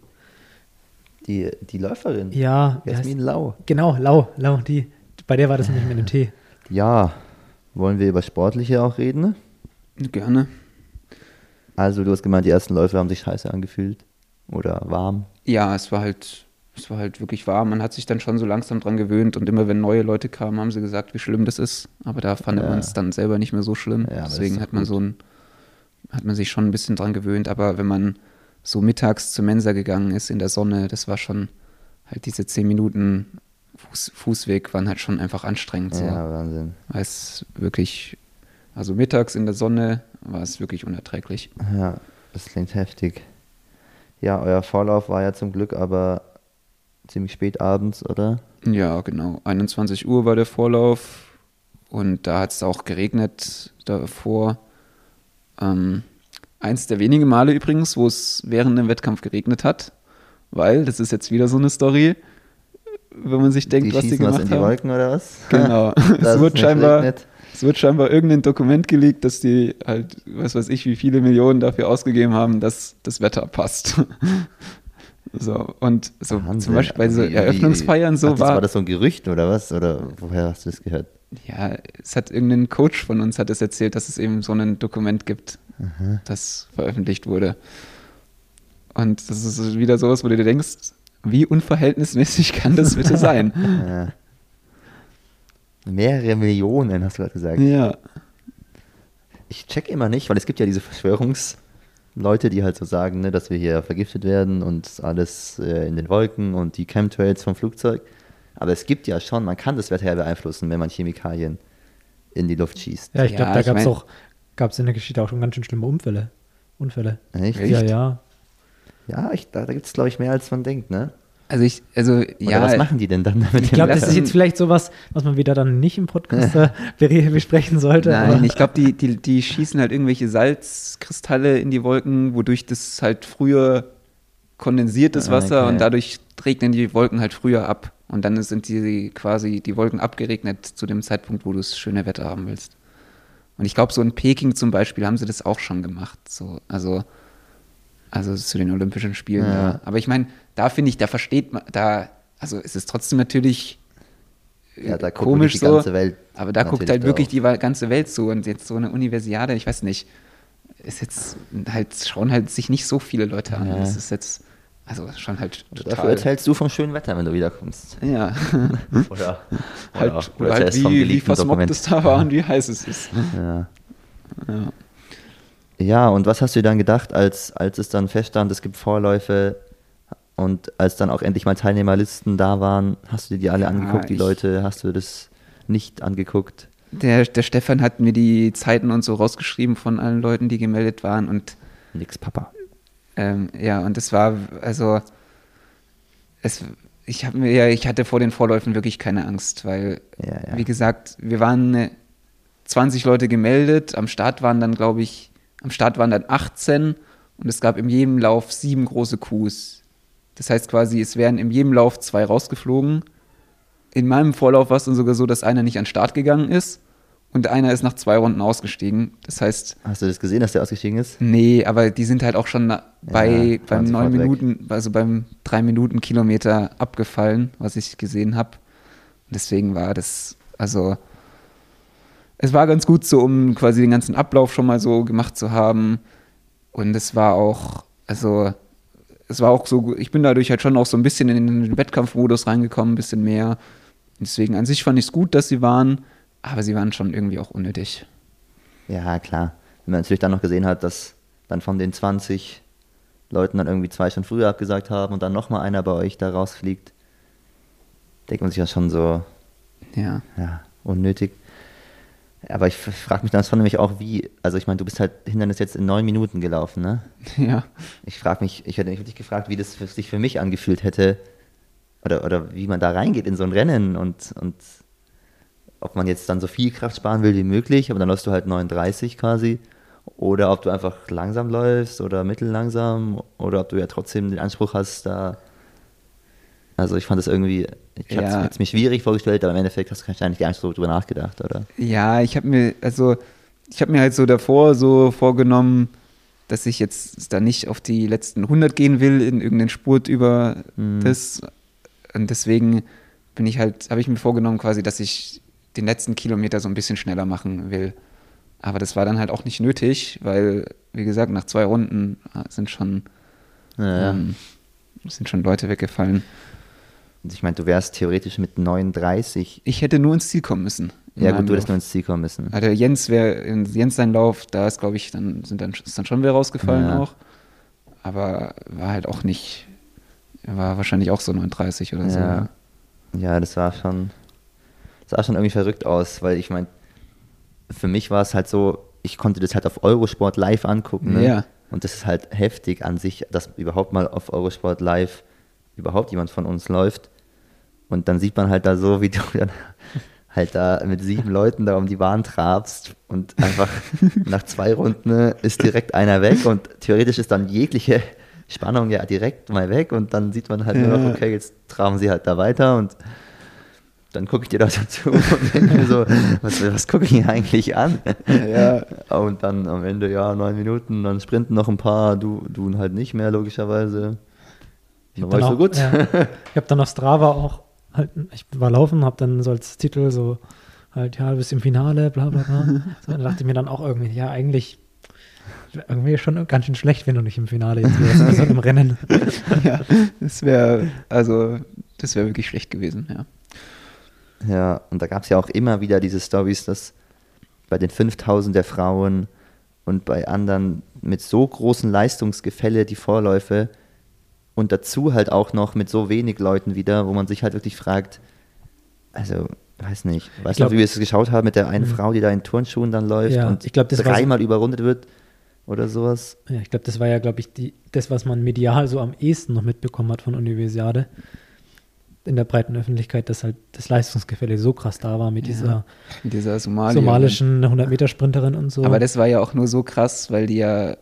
Speaker 1: Die, die Läuferin?
Speaker 4: Ja.
Speaker 1: Jasmin Lau.
Speaker 4: Genau, Lau, Lau, die. Bei der war das nämlich mit dem Tee.
Speaker 1: Ja. Wollen wir über Sportliche auch reden?
Speaker 2: Gerne.
Speaker 1: Also, du hast gemeint, die ersten Läufe haben sich scheiße angefühlt. Oder warm.
Speaker 2: Ja, es war halt es war halt wirklich warm. Man hat sich dann schon so langsam dran gewöhnt und immer wenn neue Leute kamen, haben sie gesagt, wie schlimm das ist. Aber da fand ja. man es dann selber nicht mehr so schlimm. Ja, Deswegen hat man gut. so ein, hat man sich schon ein bisschen dran gewöhnt. Aber wenn man so mittags zur Mensa gegangen ist in der Sonne, das war schon halt diese zehn Minuten Fuß, Fußweg waren halt schon einfach anstrengend. So.
Speaker 1: Ja, Wahnsinn.
Speaker 2: Weil es wirklich, also mittags in der Sonne war es wirklich unerträglich.
Speaker 1: Ja, das klingt heftig. Ja, euer Vorlauf war ja zum Glück aber ziemlich spät abends, oder?
Speaker 2: Ja, genau. 21 Uhr war der Vorlauf und da hat es auch geregnet davor. Ähm, eins der wenigen Male übrigens, wo es während dem Wettkampf geregnet hat, weil, das ist jetzt wieder so eine Story, wenn man sich denkt,
Speaker 1: die
Speaker 2: was die gemacht was in
Speaker 1: die Wolken oder was?
Speaker 2: Genau. es, wird scheinbar, es wird scheinbar irgendein Dokument geleakt, dass die halt, was weiß ich, wie viele Millionen dafür ausgegeben haben, dass das Wetter passt. So, und so Wahnsinn. zum Beispiel bei so Eröffnungsfeiern so
Speaker 1: Ach, war. War das so ein Gerücht oder was? Oder woher hast du das gehört?
Speaker 2: Ja, es hat irgendein Coach von uns hat es erzählt, dass es eben so ein Dokument gibt, Aha. das veröffentlicht wurde. Und das ist wieder sowas, wo du dir denkst, wie unverhältnismäßig kann das bitte sein? ja.
Speaker 1: Mehrere Millionen, hast du gerade gesagt.
Speaker 2: Ja.
Speaker 1: Ich check immer nicht, weil es gibt ja diese Verschwörungs- Leute, die halt so sagen, ne, dass wir hier vergiftet werden und alles äh, in den Wolken und die Chemtrails vom Flugzeug. Aber es gibt ja schon, man kann das Wetter ja beeinflussen, wenn man Chemikalien in die Luft schießt.
Speaker 4: Ja, ich glaube, ja, da gab es auch, gab es in der Geschichte auch schon ganz schön schlimme Unfälle. Unfälle.
Speaker 1: Echt?
Speaker 4: Ja, ja.
Speaker 1: Ja, ich, da, da gibt es, glaube ich, mehr als man denkt, ne?
Speaker 2: Also ich, also Oder ja.
Speaker 1: was machen die denn dann damit?
Speaker 4: Ich glaube, das ist jetzt vielleicht sowas, was man wieder dann nicht im Podcast äh, besprechen sollte.
Speaker 2: Nein, aber. ich glaube, die, die, die schießen halt irgendwelche Salzkristalle in die Wolken, wodurch das halt früher kondensiert das ah, Wasser okay. und dadurch regnen die Wolken halt früher ab. Und dann sind die quasi die Wolken abgeregnet zu dem Zeitpunkt, wo du das schöne Wetter haben willst. Und ich glaube, so in Peking zum Beispiel haben sie das auch schon gemacht. So, also also zu den Olympischen Spielen. Ja. Ja. Aber ich meine, da finde ich, da versteht man, da, also es ist trotzdem natürlich ja, da komisch so, aber da guckt halt wirklich die ganze Welt zu und jetzt so eine Universiade, ich weiß nicht, ist jetzt halt, schauen halt sich nicht so viele Leute an. Das ist jetzt, also schon halt
Speaker 1: total. Dafür erzählst du vom schönen Wetter, wenn du wiederkommst.
Speaker 2: Ja.
Speaker 1: oder,
Speaker 2: halt, oder, oder halt wie, wie versmockt es da war und wie heiß es ist.
Speaker 1: Ja. ja. Ja, und was hast du dann gedacht, als, als es dann feststand, es gibt Vorläufe und als dann auch endlich mal Teilnehmerlisten da waren, hast du dir die alle ja, angeguckt, die Leute, hast du das nicht angeguckt?
Speaker 2: Der, der Stefan hat mir die Zeiten und so rausgeschrieben von allen Leuten, die gemeldet waren und
Speaker 1: nix Papa.
Speaker 2: Ähm, ja, und es war, also es, ich habe mir ja, ich hatte vor den Vorläufen wirklich keine Angst, weil, ja, ja. wie gesagt, wir waren 20 Leute gemeldet, am Start waren dann, glaube ich, am Start waren dann 18 und es gab in jedem Lauf sieben große Qs. Das heißt quasi, es wären in jedem Lauf zwei rausgeflogen. In meinem Vorlauf war es dann sogar so, dass einer nicht an den Start gegangen ist und einer ist nach zwei Runden ausgestiegen. Das heißt.
Speaker 1: Hast du das gesehen, dass der ausgestiegen ist?
Speaker 2: Nee, aber die sind halt auch schon bei, ja, beim neun Minuten, also beim drei Minuten Kilometer abgefallen, was ich gesehen habe. Deswegen war das, also es war ganz gut so, um quasi den ganzen Ablauf schon mal so gemacht zu haben. Und es war auch, also es war auch so, ich bin dadurch halt schon auch so ein bisschen in den Wettkampfmodus reingekommen, ein bisschen mehr. Deswegen an sich fand ich es gut, dass sie waren, aber sie waren schon irgendwie auch unnötig.
Speaker 1: Ja, klar. Wenn man natürlich dann noch gesehen hat, dass dann von den 20 Leuten dann irgendwie zwei schon früher abgesagt haben und dann nochmal einer bei euch da rausfliegt, denkt man sich ja schon so,
Speaker 2: ja,
Speaker 1: ja unnötig. Aber ich frage mich dann schon nämlich auch, wie, also ich meine, du bist halt Hindernis jetzt in neun Minuten gelaufen, ne?
Speaker 2: Ja.
Speaker 1: Ich frage mich, ich hätte dich gefragt, wie das sich für mich angefühlt hätte, oder, oder wie man da reingeht in so ein Rennen und, und ob man jetzt dann so viel Kraft sparen will wie möglich, aber dann läufst du halt 39 quasi, oder ob du einfach langsam läufst oder mittellangsam, oder ob du ja trotzdem den Anspruch hast, da also ich fand das irgendwie, ich habe es mir schwierig vorgestellt, aber im Endeffekt hast du wahrscheinlich gar nicht so drüber nachgedacht, oder?
Speaker 2: Ja, ich habe mir, also ich habe mir halt so davor so vorgenommen, dass ich jetzt da nicht auf die letzten 100 gehen will in irgendeinen Spurt über mhm. das. Und deswegen bin ich halt, habe ich mir vorgenommen quasi, dass ich den letzten Kilometer so ein bisschen schneller machen will. Aber das war dann halt auch nicht nötig, weil, wie gesagt, nach zwei Runden sind schon, ja, ähm, sind schon Leute weggefallen.
Speaker 1: Ich meine, du wärst theoretisch mit 39.
Speaker 2: Ich hätte nur ins Ziel kommen müssen.
Speaker 1: Ja, gut, du hättest nur ins Ziel kommen müssen.
Speaker 2: Also Jens wäre, Jens sein Lauf, da ist, glaube ich, dann sind dann, ist dann schon wieder rausgefallen ja. auch. Aber war halt auch nicht, war wahrscheinlich auch so 39 oder
Speaker 1: ja. so. Ja, das war schon, das sah schon irgendwie verrückt aus, weil ich meine, für mich war es halt so, ich konnte das halt auf Eurosport live angucken. Ne? Ja. Und das ist halt heftig an sich, dass überhaupt mal auf Eurosport live überhaupt jemand von uns läuft. Und dann sieht man halt da so, wie du dann halt da mit sieben Leuten da um die Bahn trabst und einfach nach zwei Runden ist direkt einer weg und theoretisch ist dann jegliche Spannung ja direkt mal weg und dann sieht man halt ja. nur noch, okay, jetzt traben sie halt da weiter und dann gucke ich dir da so zu und denke mir so, was, was gucke ich hier eigentlich an? Ja. Und dann am Ende, ja, neun Minuten, dann sprinten noch ein paar, du, du halt nicht mehr, logischerweise.
Speaker 4: Ich war so gut. Ja, ich habe dann auf Strava auch halt, ich war laufen, habe dann so als Titel so halt, ja, du bist im Finale, bla bla bla. So, dann dachte ich mir dann auch irgendwie, ja, eigentlich irgendwie schon ganz schön schlecht, wenn du nicht im Finale jetzt wärst, also im Rennen.
Speaker 2: ja, das wäre, also, das wäre wirklich schlecht gewesen, ja.
Speaker 1: Ja, und da gab es ja auch immer wieder diese Stories, dass bei den 5000 der Frauen und bei anderen mit so großen Leistungsgefälle die Vorläufe und dazu halt auch noch mit so wenig Leuten wieder, wo man sich halt wirklich fragt, also weiß nicht, weißt du, wie wir es geschaut haben mit der einen mhm. Frau, die da in Turnschuhen dann läuft ja, und ich glaub, das dreimal so, überrundet wird oder sowas.
Speaker 4: Ja, ich glaube, das war ja, glaube ich, die, das, was man medial so am ehesten noch mitbekommen hat von Universiade in der breiten Öffentlichkeit, dass halt das Leistungsgefälle so krass da war mit ja, dieser,
Speaker 2: dieser
Speaker 4: somalischen 100-Meter-Sprinterin und so.
Speaker 2: Aber das war ja auch nur so krass, weil die ja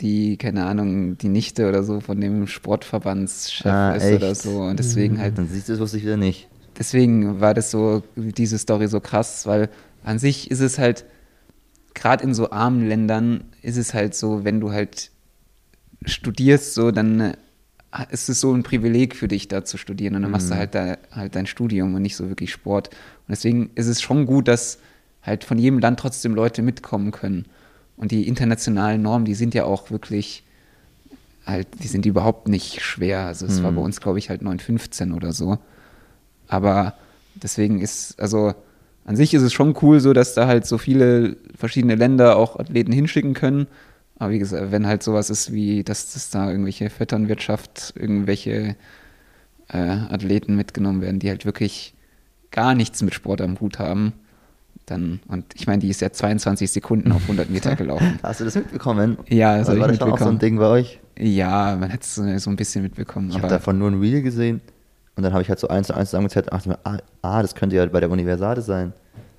Speaker 2: die, keine Ahnung, die Nichte oder so von dem Sportverbandschef ah, ist echt? oder so. Und deswegen halt.
Speaker 1: Dann siehst du das wusste ich wieder nicht.
Speaker 2: Deswegen war das so, diese Story so krass, weil an sich ist es halt, gerade in so armen Ländern, ist es halt so, wenn du halt studierst, so, dann äh, ist es so ein Privileg für dich, da zu studieren. Und dann machst du mhm. halt da halt dein Studium und nicht so wirklich Sport. Und deswegen ist es schon gut, dass halt von jedem Land trotzdem Leute mitkommen können. Und die internationalen Normen, die sind ja auch wirklich halt, die sind überhaupt nicht schwer. Also es mhm. war bei uns, glaube ich, halt 9,15 oder so. Aber deswegen ist, also an sich ist es schon cool, so dass da halt so viele verschiedene Länder auch Athleten hinschicken können. Aber wie gesagt, wenn halt sowas ist wie, dass das da irgendwelche Vetternwirtschaft, irgendwelche äh, Athleten mitgenommen werden, die halt wirklich gar nichts mit Sport am Hut haben, dann, und ich meine, die ist ja 22 Sekunden auf 100 Meter gelaufen.
Speaker 1: Hast du das mitbekommen?
Speaker 2: Ja, das also
Speaker 1: war das auch so ein Ding bei euch?
Speaker 2: Ja, man hat es so, so ein bisschen mitbekommen.
Speaker 1: Ich habe davon nur ein Reel gesehen und dann habe ich halt so eins zu eins zusammengezählt und dachte mir, ah, ah, das könnte ja bei der Universade sein.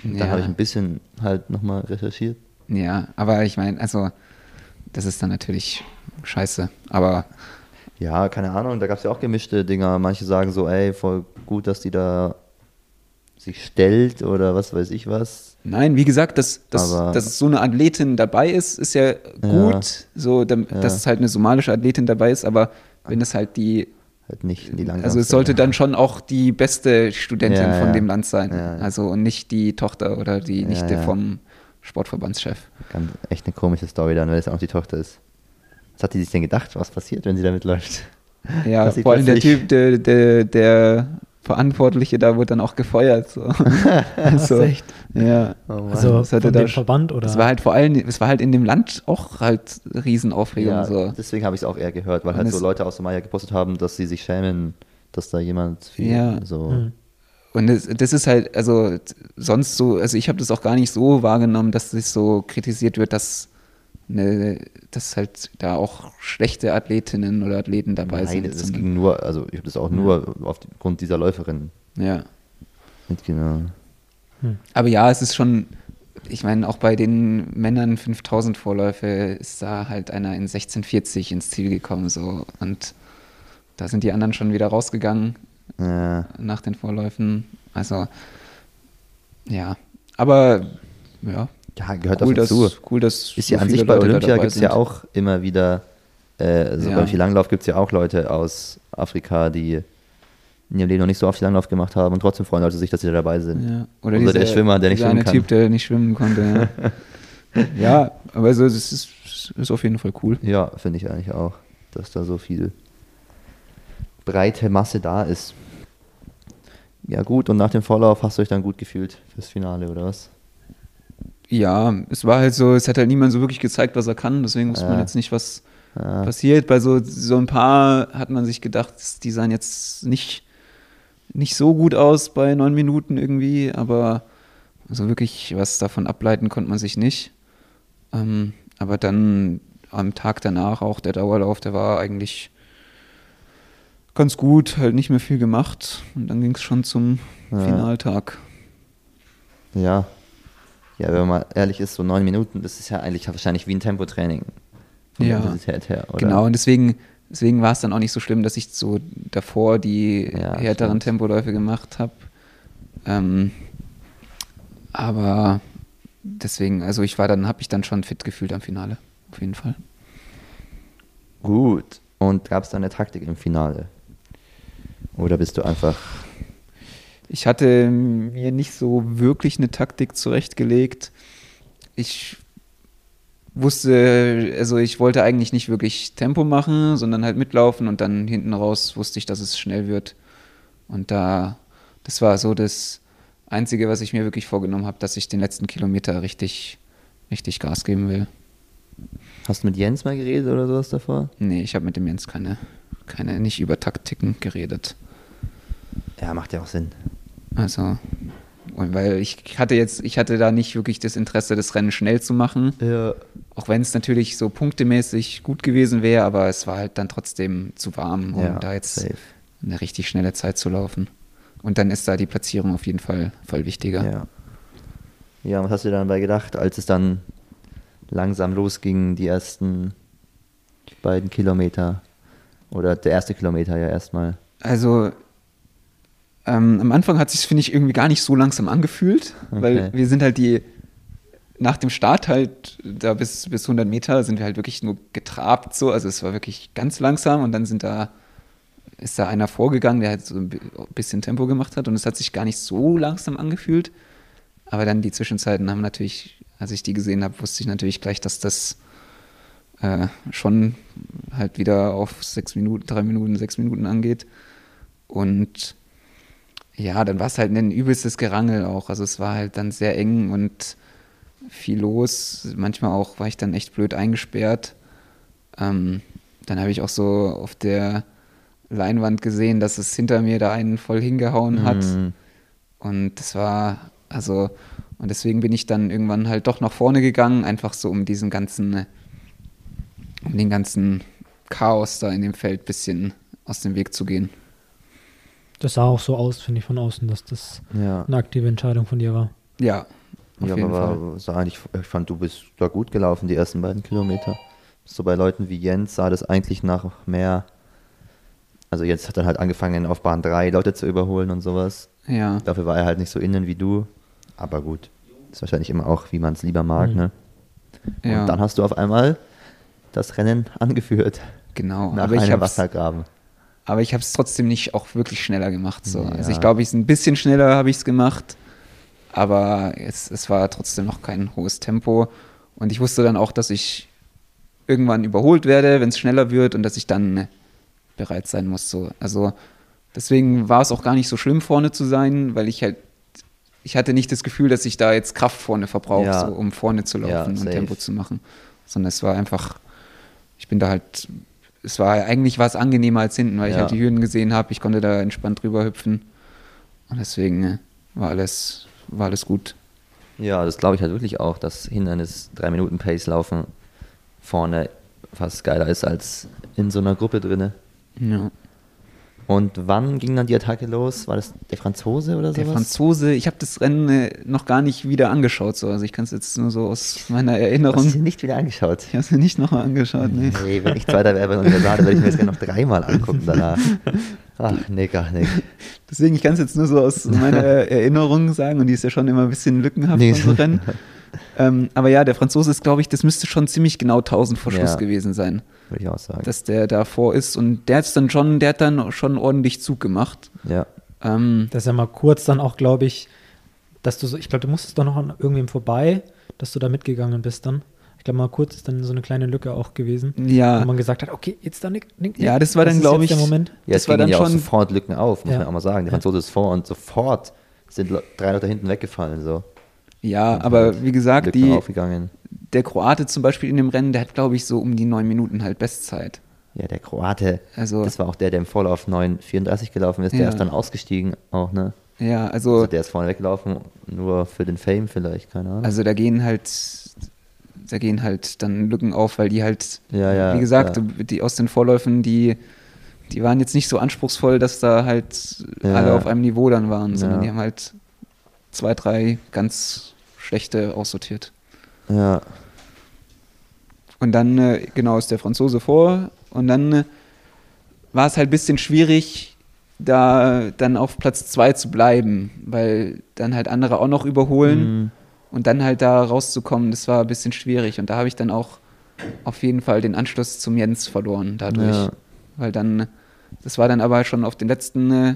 Speaker 1: Und ja. dann habe ich ein bisschen halt nochmal recherchiert.
Speaker 2: Ja, aber ich meine, also das ist dann natürlich scheiße, aber
Speaker 1: ja, keine Ahnung, da gab es ja auch gemischte Dinger. Manche sagen so, ey, voll gut, dass die da sich stellt oder was weiß ich was.
Speaker 2: Nein, wie gesagt, dass, dass, dass so eine Athletin dabei ist, ist ja gut, ja. so, dass ja. es halt eine somalische Athletin dabei ist, aber wenn es halt die
Speaker 1: halt nicht die
Speaker 2: Also es sollte dann schon auch die beste Studentin ja, von dem Land sein. Also und nicht die Tochter oder die Nichte vom Sportverbandschef.
Speaker 1: Ganz, echt eine komische Story dann, weil es auch die Tochter ist. Was hat die sich denn gedacht, was passiert, wenn sie damit läuft?
Speaker 2: Ja, vor allem der Typ, der, der, der Verantwortliche da wurde dann auch gefeuert. So.
Speaker 4: also, echt?
Speaker 2: Ja.
Speaker 4: Oh also das hatte von dem Verband oder?
Speaker 2: Es war halt vor allem, es war halt in dem Land auch halt Riesenaufregung. Ja, so.
Speaker 1: deswegen habe ich es auch eher gehört, weil Und halt so Leute aus Somalia gepostet haben, dass sie sich schämen, dass da jemand
Speaker 2: viel ja. so. Hm. Und das, das, ist halt, also sonst so, also ich habe das auch gar nicht so wahrgenommen, dass es so kritisiert wird, dass eine, dass halt da auch schlechte Athletinnen oder Athleten dabei Nein, sind.
Speaker 1: Nein, es ging nur, also ich habe das auch nur ja. aufgrund dieser Läuferin.
Speaker 2: Ja.
Speaker 1: Genau.
Speaker 2: Hm. Aber ja, es ist schon, ich meine, auch bei den Männern 5000 Vorläufe ist da halt einer in 1640 ins Ziel gekommen, so. Und da sind die anderen schon wieder rausgegangen ja. nach den Vorläufen. Also, ja. Aber, ja,
Speaker 1: ja, gehört cool, dazu.
Speaker 2: Dass, cool, dass
Speaker 1: ist ja an sich bei Leute Olympia gibt es ja auch immer wieder, äh, also ja. beim Skilanglauf gibt es ja auch Leute aus Afrika, die in ihrem Leben noch nicht so oft Skilanglauf gemacht haben und trotzdem freuen Leute sich, dass sie da dabei sind.
Speaker 2: Ja. Oder, Oder
Speaker 1: der Schwimmer, der nicht schwimmen kann.
Speaker 2: Typ, der nicht schwimmen konnte. Ja, ja aber so, das ist, ist auf jeden Fall cool.
Speaker 1: Ja, finde ich eigentlich auch, dass da so viel breite Masse da ist. Ja gut, und nach dem Vorlauf hast du dich dann gut gefühlt fürs Finale, oder was?
Speaker 2: Ja, es war halt so, es hat halt niemand so wirklich gezeigt, was er kann, deswegen wusste ja. man jetzt nicht, was ja. passiert. Bei so, so ein paar hat man sich gedacht, die sahen jetzt nicht, nicht so gut aus bei neun Minuten irgendwie, aber so wirklich was davon ableiten konnte man sich nicht. Ähm, aber dann am Tag danach auch der Dauerlauf, der war eigentlich ganz gut, halt nicht mehr viel gemacht. Und dann ging es schon zum ja. Finaltag.
Speaker 1: Ja, ja, wenn man mal ehrlich ist, so neun Minuten, das ist ja eigentlich wahrscheinlich wie ein Tempotraining.
Speaker 2: Von ja, Intensität her, oder? genau. Und deswegen, deswegen war es dann auch nicht so schlimm, dass ich so davor die ja, härteren stimmt. Tempoläufe gemacht habe. Ähm, aber deswegen, also ich war dann, habe ich dann schon fit gefühlt am Finale, auf jeden Fall.
Speaker 1: Gut. Und gab es da eine Taktik im Finale? Oder bist du einfach
Speaker 2: ich hatte mir nicht so wirklich eine Taktik zurechtgelegt. Ich wusste, also ich wollte eigentlich nicht wirklich Tempo machen, sondern halt mitlaufen und dann hinten raus wusste ich, dass es schnell wird. Und da, das war so das Einzige, was ich mir wirklich vorgenommen habe, dass ich den letzten Kilometer richtig, richtig Gas geben will.
Speaker 1: Hast du mit Jens mal geredet oder sowas davor?
Speaker 2: Nee, ich habe mit dem Jens keine, keine, nicht über Taktiken geredet.
Speaker 1: Ja, macht ja auch Sinn.
Speaker 2: Also, weil ich hatte jetzt, ich hatte da nicht wirklich das Interesse, das Rennen schnell zu machen.
Speaker 1: Ja.
Speaker 2: Auch wenn es natürlich so punktemäßig gut gewesen wäre, aber es war halt dann trotzdem zu warm, um ja, da jetzt safe. eine richtig schnelle Zeit zu laufen. Und dann ist da die Platzierung auf jeden Fall voll wichtiger.
Speaker 1: Ja. Ja, was hast du dann dabei gedacht, als es dann langsam losging, die ersten beiden Kilometer? Oder der erste Kilometer ja erstmal?
Speaker 2: Also ähm, am Anfang hat sich, finde ich, irgendwie gar nicht so langsam angefühlt, okay. weil wir sind halt die, nach dem Start halt, da bis, bis 100 Meter sind wir halt wirklich nur getrabt so, also es war wirklich ganz langsam und dann sind da, ist da einer vorgegangen, der halt so ein bisschen Tempo gemacht hat und es hat sich gar nicht so langsam angefühlt, aber dann die Zwischenzeiten haben natürlich, als ich die gesehen habe, wusste ich natürlich gleich, dass das äh, schon halt wieder auf sechs Minuten, drei Minuten, sechs Minuten angeht. Und ja, dann war es halt ein übelstes Gerangel auch. Also es war halt dann sehr eng und viel los. Manchmal auch war ich dann echt blöd eingesperrt. Ähm, dann habe ich auch so auf der Leinwand gesehen, dass es hinter mir da einen voll hingehauen hat. Mhm. Und das war, also, und deswegen bin ich dann irgendwann halt doch nach vorne gegangen, einfach so um diesen ganzen, um den ganzen Chaos da in dem Feld ein bisschen aus dem Weg zu gehen.
Speaker 4: Das sah auch so aus, finde ich, von außen, dass das ja. eine aktive Entscheidung von dir war.
Speaker 2: Ja.
Speaker 1: Auf ja, jeden aber Fall. eigentlich, ich fand, du bist da gut gelaufen, die ersten beiden Kilometer. So bei Leuten wie Jens sah das eigentlich nach mehr. Also Jens hat dann halt angefangen, auf Bahn 3 Leute zu überholen und sowas.
Speaker 2: Ja.
Speaker 1: Dafür war er halt nicht so innen wie du. Aber gut. Ist wahrscheinlich immer auch, wie man es lieber mag, mhm. ne? Ja. Und dann hast du auf einmal das Rennen angeführt.
Speaker 2: Genau.
Speaker 1: Nach aber einem Wassergraben.
Speaker 2: Aber ich habe es trotzdem nicht auch wirklich schneller gemacht. So. Ja. Also ich glaube, ich ein bisschen schneller habe ich es gemacht. Aber es, es war trotzdem noch kein hohes Tempo. Und ich wusste dann auch, dass ich irgendwann überholt werde, wenn es schneller wird und dass ich dann bereit sein muss. So. Also deswegen war es auch gar nicht so schlimm, vorne zu sein, weil ich halt, ich hatte nicht das Gefühl, dass ich da jetzt Kraft vorne verbrauche,
Speaker 1: Ja.
Speaker 2: so, um vorne zu laufen
Speaker 1: Ja,
Speaker 2: und. Tempo zu machen. Sondern es war einfach, ich bin da halt, es war eigentlich war es angenehmer als hinten, weil ich
Speaker 1: Ja.
Speaker 2: halt die Hürden gesehen habe, ich konnte da entspannt drüber hüpfen. Und deswegen äh, war alles, war alles gut.
Speaker 1: Ja, das glaube ich halt wirklich auch, dass Hindernis 3 Minuten Pace laufen vorne fast geiler ist als in so einer Gruppe drinne.
Speaker 2: Ja.
Speaker 1: Und wann ging dann die Attacke los? War das der Franzose oder
Speaker 2: Der
Speaker 1: sowas?
Speaker 2: Franzose, ich habe das Rennen äh, noch gar nicht wieder angeschaut, so. also ich kann es jetzt nur so aus meiner
Speaker 1: Hast du
Speaker 2: Erinnerung.
Speaker 1: dir nicht wieder angeschaut?
Speaker 2: Ich habe es mir nicht nochmal angeschaut, nee.
Speaker 1: Nee, wenn ich Zweiter wäre bei der Universale, würde ich mir das gerne noch dreimal angucken danach. Ach, Nick, ach, Nick.
Speaker 2: Deswegen, ich kann es jetzt nur so aus meiner Erinnerung sagen und die ist ja schon immer ein bisschen lückenhaft
Speaker 1: Nee.
Speaker 2: so Rennen. Ähm, aber ja, der Franzose ist, glaube ich, das müsste schon ziemlich genau 1000 vor Schluss
Speaker 1: Ja.
Speaker 2: gewesen sein,
Speaker 1: Würde ich auch sagen.
Speaker 2: dass der davor ist und der hat's dann schon, der hat dann schon ordentlich Zug gemacht.
Speaker 1: ja.
Speaker 2: Ähm,
Speaker 4: Das ist ja mal kurz dann auch, glaube ich, dass du so, ich glaube, du musstest doch noch an irgendwem vorbei, dass du da mitgegangen bist dann. Ich glaube, mal kurz ist dann so eine kleine Lücke auch gewesen,
Speaker 2: ja,
Speaker 4: wo man gesagt hat, okay, jetzt da Nick, Nick, Nick.
Speaker 2: Ja, das war dann,
Speaker 4: ist
Speaker 2: glaub
Speaker 4: jetzt
Speaker 2: ich,
Speaker 4: der Moment.
Speaker 1: Ja,
Speaker 2: Das
Speaker 1: es
Speaker 2: war dann
Speaker 1: ja auch
Speaker 2: schon-
Speaker 1: sofort Lücken auf, muss
Speaker 4: Ja.
Speaker 1: man auch mal sagen. Der
Speaker 4: Ja.
Speaker 1: Franzose ist vor und sofort sind drei Leute hinten weggefallen. So.
Speaker 2: Ja,
Speaker 1: Und
Speaker 2: aber
Speaker 1: halt
Speaker 2: wie gesagt, die, der Kroate zum Beispiel in dem Rennen, der hat, glaube ich, so um die neun Minuten halt Bestzeit.
Speaker 1: Ja, der Kroate,
Speaker 2: Also-
Speaker 1: das war auch der, der im Vorlauf 9,34 gelaufen ist.
Speaker 2: Ja.
Speaker 1: Der ist dann ausgestiegen auch, ne?
Speaker 2: Ja, also,
Speaker 1: Also der ist vorne weggelaufen, nur für den Fame vielleicht, keine Ahnung.
Speaker 2: also da gehen halt, da gehen halt dann Lücken auf, weil die halt,
Speaker 1: Ja, ja,
Speaker 2: wie gesagt, die aus den Vorläufen, die, die waren jetzt nicht so anspruchsvoll, dass da halt alle auf einem Niveau dann waren, sondern die haben halt zwei, drei ganz schlechte aussortiert.
Speaker 1: ja,
Speaker 2: Und dann, äh, genau, ist der Franzose vor. Und dann äh, war es halt ein bisschen schwierig, da dann auf Platz zwei zu bleiben, weil dann halt andere auch noch überholen.
Speaker 1: Mhm.
Speaker 2: Und dann halt da rauszukommen, das war ein bisschen schwierig. Und da habe ich dann auch auf jeden Fall den Anschluss zum Jens verloren dadurch.
Speaker 1: Ja.
Speaker 2: Weil dann, das war dann aber schon auf den letzten äh,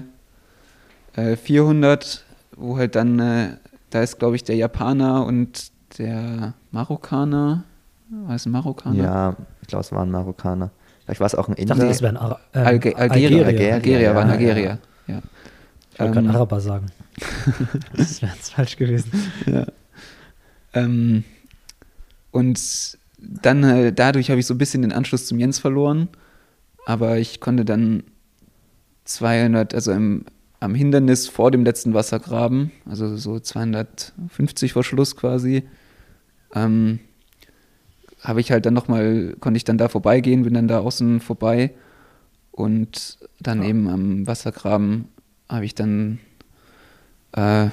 Speaker 2: äh, 400, wo halt dann, äh, da ist glaube ich der Japaner und der Marokkaner, war es ein Marokkaner?
Speaker 1: ja, ich glaube, es war ein Marokkaner. Vielleicht war es auch ein
Speaker 4: Ich
Speaker 1: Inder.
Speaker 4: dachte, das wäre ein Ara ähm,
Speaker 2: Alge Algerier,
Speaker 1: Algerier.
Speaker 2: Algerier,
Speaker 1: Algerier,
Speaker 2: war ein
Speaker 1: ja,
Speaker 2: Algerier. Ja.
Speaker 4: Ich wollte gerade
Speaker 2: Ähm,
Speaker 4: Araber sagen. das wäre jetzt falsch gewesen.
Speaker 2: Ja. Ähm, und dann äh, dadurch habe ich so ein bisschen den Anschluss zum Jens verloren, aber ich konnte dann 200, also im, am Hindernis vor dem letzten Wassergraben, also so 250 vor Schluss quasi, ähm, habe ich halt dann nochmal, konnte ich dann da vorbeigehen, bin dann da außen vorbei und dann eben am Wassergraben habe ich dann äh,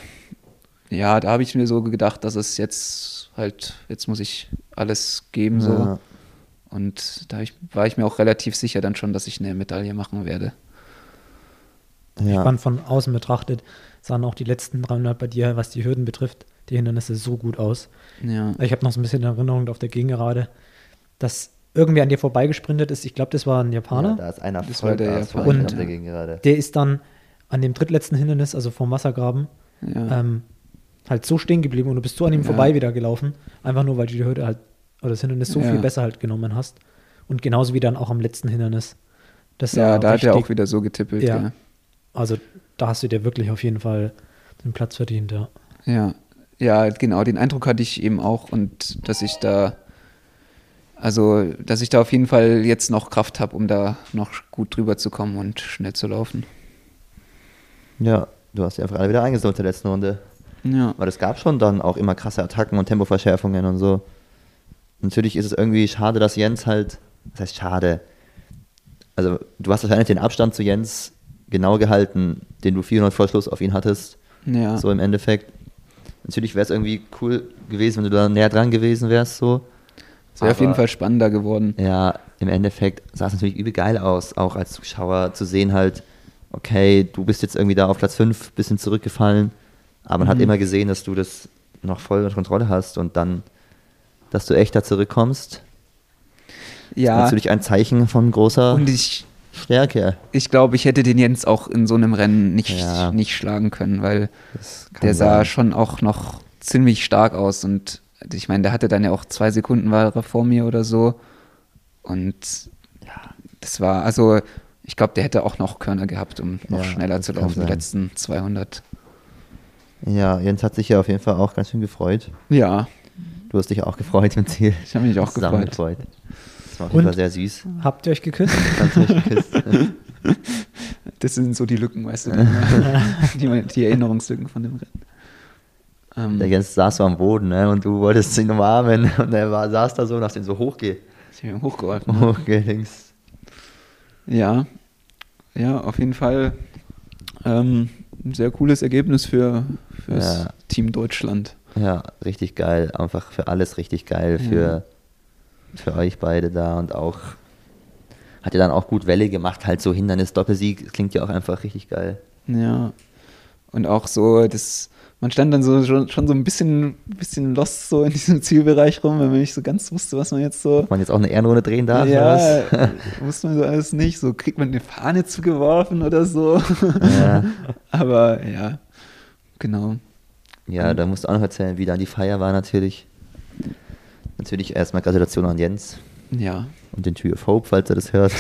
Speaker 2: ja, da habe ich mir so gedacht, dass es jetzt halt, jetzt muss ich alles geben so.
Speaker 1: Ja.
Speaker 2: Und da ich, war ich mir auch relativ sicher dann schon, dass ich eine Medaille machen werde.
Speaker 4: Ich
Speaker 1: Ja.
Speaker 4: fand von außen betrachtet, sahen auch die letzten 300 bei dir, was die Hürden betrifft, die Hindernisse so gut aus.
Speaker 2: Ja.
Speaker 4: Ich habe noch so ein bisschen Erinnerung auf der Gegengerade, dass irgendwie an dir vorbeigesprintet ist. Ich glaube, das war ein
Speaker 1: ja,
Speaker 4: Japaner.
Speaker 1: da ist einer
Speaker 2: Das war der Japaner.
Speaker 1: vorbei
Speaker 4: Und-
Speaker 1: der Gegengerade.
Speaker 4: der ist dann an dem drittletzten Hindernis, also vom Wassergraben,
Speaker 2: Ja.
Speaker 4: ähm, halt so stehen geblieben und du bist so an ihm
Speaker 2: Ja.
Speaker 4: vorbei wieder gelaufen. Einfach nur, weil du die Hürde halt, oder das Hindernis so
Speaker 2: Ja.
Speaker 4: viel besser halt genommen hast. Und genauso wie dann auch am letzten Hindernis. Das
Speaker 2: ja, da hat er auch wieder so getippelt.
Speaker 4: Ja.
Speaker 2: Ja.
Speaker 4: Also da hast du dir wirklich auf jeden Fall den Platz verdient, ja.
Speaker 2: Ja, ja, genau, den Eindruck hatte ich eben auch und dass ich da, also, dass ich da auf jeden Fall jetzt noch Kraft habe, um da noch gut drüber zu kommen und schnell zu laufen.
Speaker 1: Ja, du hast die einfach alle wieder eingesammelt in der letzten Runde.
Speaker 2: Ja,
Speaker 1: Weil es gab schon dann auch immer krasse Attacken und Tempoverschärfungen und so. Natürlich ist es irgendwie schade, dass Jens halt, das heißt schade, also du hast wahrscheinlich den Abstand zu Jens genau gehalten, den du 400 vor Schluss auf ihn hattest,
Speaker 2: ja,
Speaker 1: so im Endeffekt. Natürlich wäre es irgendwie cool gewesen, wenn du da näher dran gewesen wärst, so.
Speaker 2: es wäre auf jeden Fall spannender geworden.
Speaker 1: Ja, im Endeffekt sah es natürlich übel geil aus, auch als Zuschauer zu sehen halt, okay, du bist jetzt irgendwie da auf Platz 5, bisschen zurückgefallen, aber man hat
Speaker 2: Mhm.
Speaker 1: immer gesehen, dass du das noch voll unter Kontrolle hast und dann, dass du echt da zurückkommst, ist
Speaker 2: Ja,
Speaker 1: natürlich ein Zeichen von großer
Speaker 2: und ich,
Speaker 1: Stärke.
Speaker 2: Ich glaube, ich hätte den Jens auch in so einem Rennen nicht,
Speaker 1: Ja.
Speaker 2: nicht schlagen können, weil der sah
Speaker 1: sein.
Speaker 2: schon auch noch ziemlich stark aus und ich meine, der hatte dann ja auch zwei Sekunden war vor mir oder so und das war, also ich glaube, der hätte auch noch Körner gehabt, um noch
Speaker 1: Ja,
Speaker 2: schneller zu laufen, die letzten 200.
Speaker 1: Ja, Jens hat sich ja auf jeden Fall auch ganz schön gefreut.
Speaker 2: Ja,
Speaker 1: Du hast dich auch gefreut im Ziel.
Speaker 2: ich habe mich auch
Speaker 1: Zusammen
Speaker 2: gefreut.
Speaker 1: Das war auf jeden? Fall sehr süß.
Speaker 4: Habt ihr euch geküsst?
Speaker 2: Das sind so die Lücken, weißt du, die, die, Erinnerungslücken von dem Rennen. Ähm,
Speaker 1: Der Jens saß so am Boden ne? und du wolltest ihn umarmen und er war, saß da so und hast ihn so hochge
Speaker 2: ich habe ihm hochgeholfen.
Speaker 1: hochgelinks.
Speaker 2: Ja, ja, auf jeden Fall ähm, ein sehr cooles Ergebnis für fürs
Speaker 1: Ja.
Speaker 2: Team Deutschland.
Speaker 1: Ja, richtig geil. Einfach für alles richtig geil. Für, für euch beide da und auch hat ja dann auch gut Welle gemacht, halt so Hindernis-Doppelsieg. Klingt ja auch einfach richtig geil.
Speaker 2: Ja. Und auch so, das, man stand dann so schon, schon so ein bisschen, bisschen lost so in diesem Zielbereich rum, weil man nicht so ganz wusste, was man jetzt so.
Speaker 1: Ob man jetzt auch eine Ehrenrunde drehen darf
Speaker 2: ja,
Speaker 1: oder was?
Speaker 2: wusste man so alles nicht. So kriegt man eine Fahne zugeworfen oder so.
Speaker 1: Ja.
Speaker 2: Aber ja, genau.
Speaker 1: Ja, da musst du auch noch erzählen, wie dann die Feier war natürlich. Natürlich erstmal Gratulation an Jens
Speaker 2: Ja.
Speaker 1: und den Tree of Hope, falls er das hört.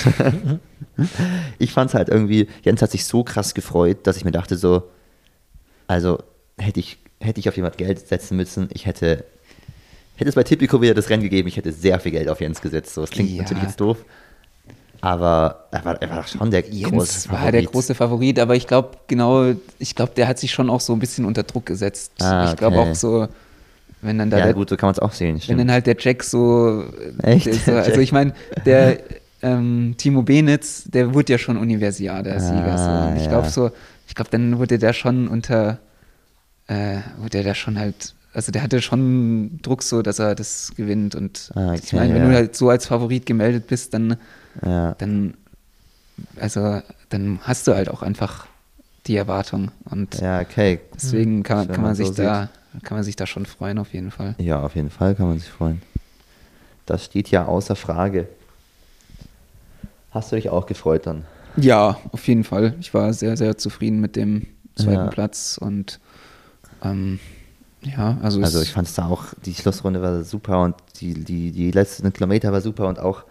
Speaker 1: ich fand es halt irgendwie, Jens hat sich so krass gefreut, dass ich mir dachte so, also hätte ich, hätte ich auf jemand Geld setzen müssen, ich hätte, hätte es bei Tipico wieder das Rennen gegeben, ich hätte sehr viel Geld auf Jens gesetzt. So, das klingt
Speaker 2: Ja.
Speaker 1: natürlich jetzt doof, aber er war, er war schon der
Speaker 2: Jens
Speaker 1: große
Speaker 2: war
Speaker 1: Favorit.
Speaker 2: der große Favorit, aber ich glaube, genau, ich glaube, der hat sich schon auch so ein bisschen unter Druck gesetzt.
Speaker 1: Ah,
Speaker 2: Ich glaube
Speaker 1: okay.
Speaker 2: auch so, wenn dann da
Speaker 1: Ja
Speaker 2: der,
Speaker 1: gut, so kann man es auch sehen.
Speaker 2: wenn
Speaker 1: stimmt.
Speaker 2: dann halt der Jack so,
Speaker 1: Echt?
Speaker 2: so also ich meine, der ähm, Timo Benitz, der wurde ja schon Universiader
Speaker 1: Ah,
Speaker 2: Sieger. So. Und ich
Speaker 1: ja.
Speaker 2: glaube so, ich glaube, dann wurde der schon unter, äh, wurde der schon halt, also der hatte schon Druck so, dass er das gewinnt. Und
Speaker 1: Ah,
Speaker 2: ich
Speaker 1: okay,
Speaker 2: meine, wenn
Speaker 1: ja.
Speaker 2: du halt so als Favorit gemeldet bist, dann
Speaker 1: ja.
Speaker 2: dann, also, dann hast du halt auch einfach die Erwartung. Und
Speaker 1: ja, okay.
Speaker 2: deswegen kann, man-
Speaker 1: Wenn
Speaker 2: kann man
Speaker 1: man
Speaker 2: sich
Speaker 1: so
Speaker 2: da, kann man sich da schon freuen, auf jeden Fall.
Speaker 1: Ja, auf jeden Fall kann man sich freuen. Das steht ja außer Frage. Hast du dich auch gefreut dann?
Speaker 2: Ja, auf jeden Fall. Ich war sehr, sehr zufrieden mit dem zweiten
Speaker 1: Ja.
Speaker 2: Platz und ähm, ja, also,
Speaker 1: Also ich fand es da auch, die Schlussrunde war super und die, die, die letzten Kilometer war super und auch,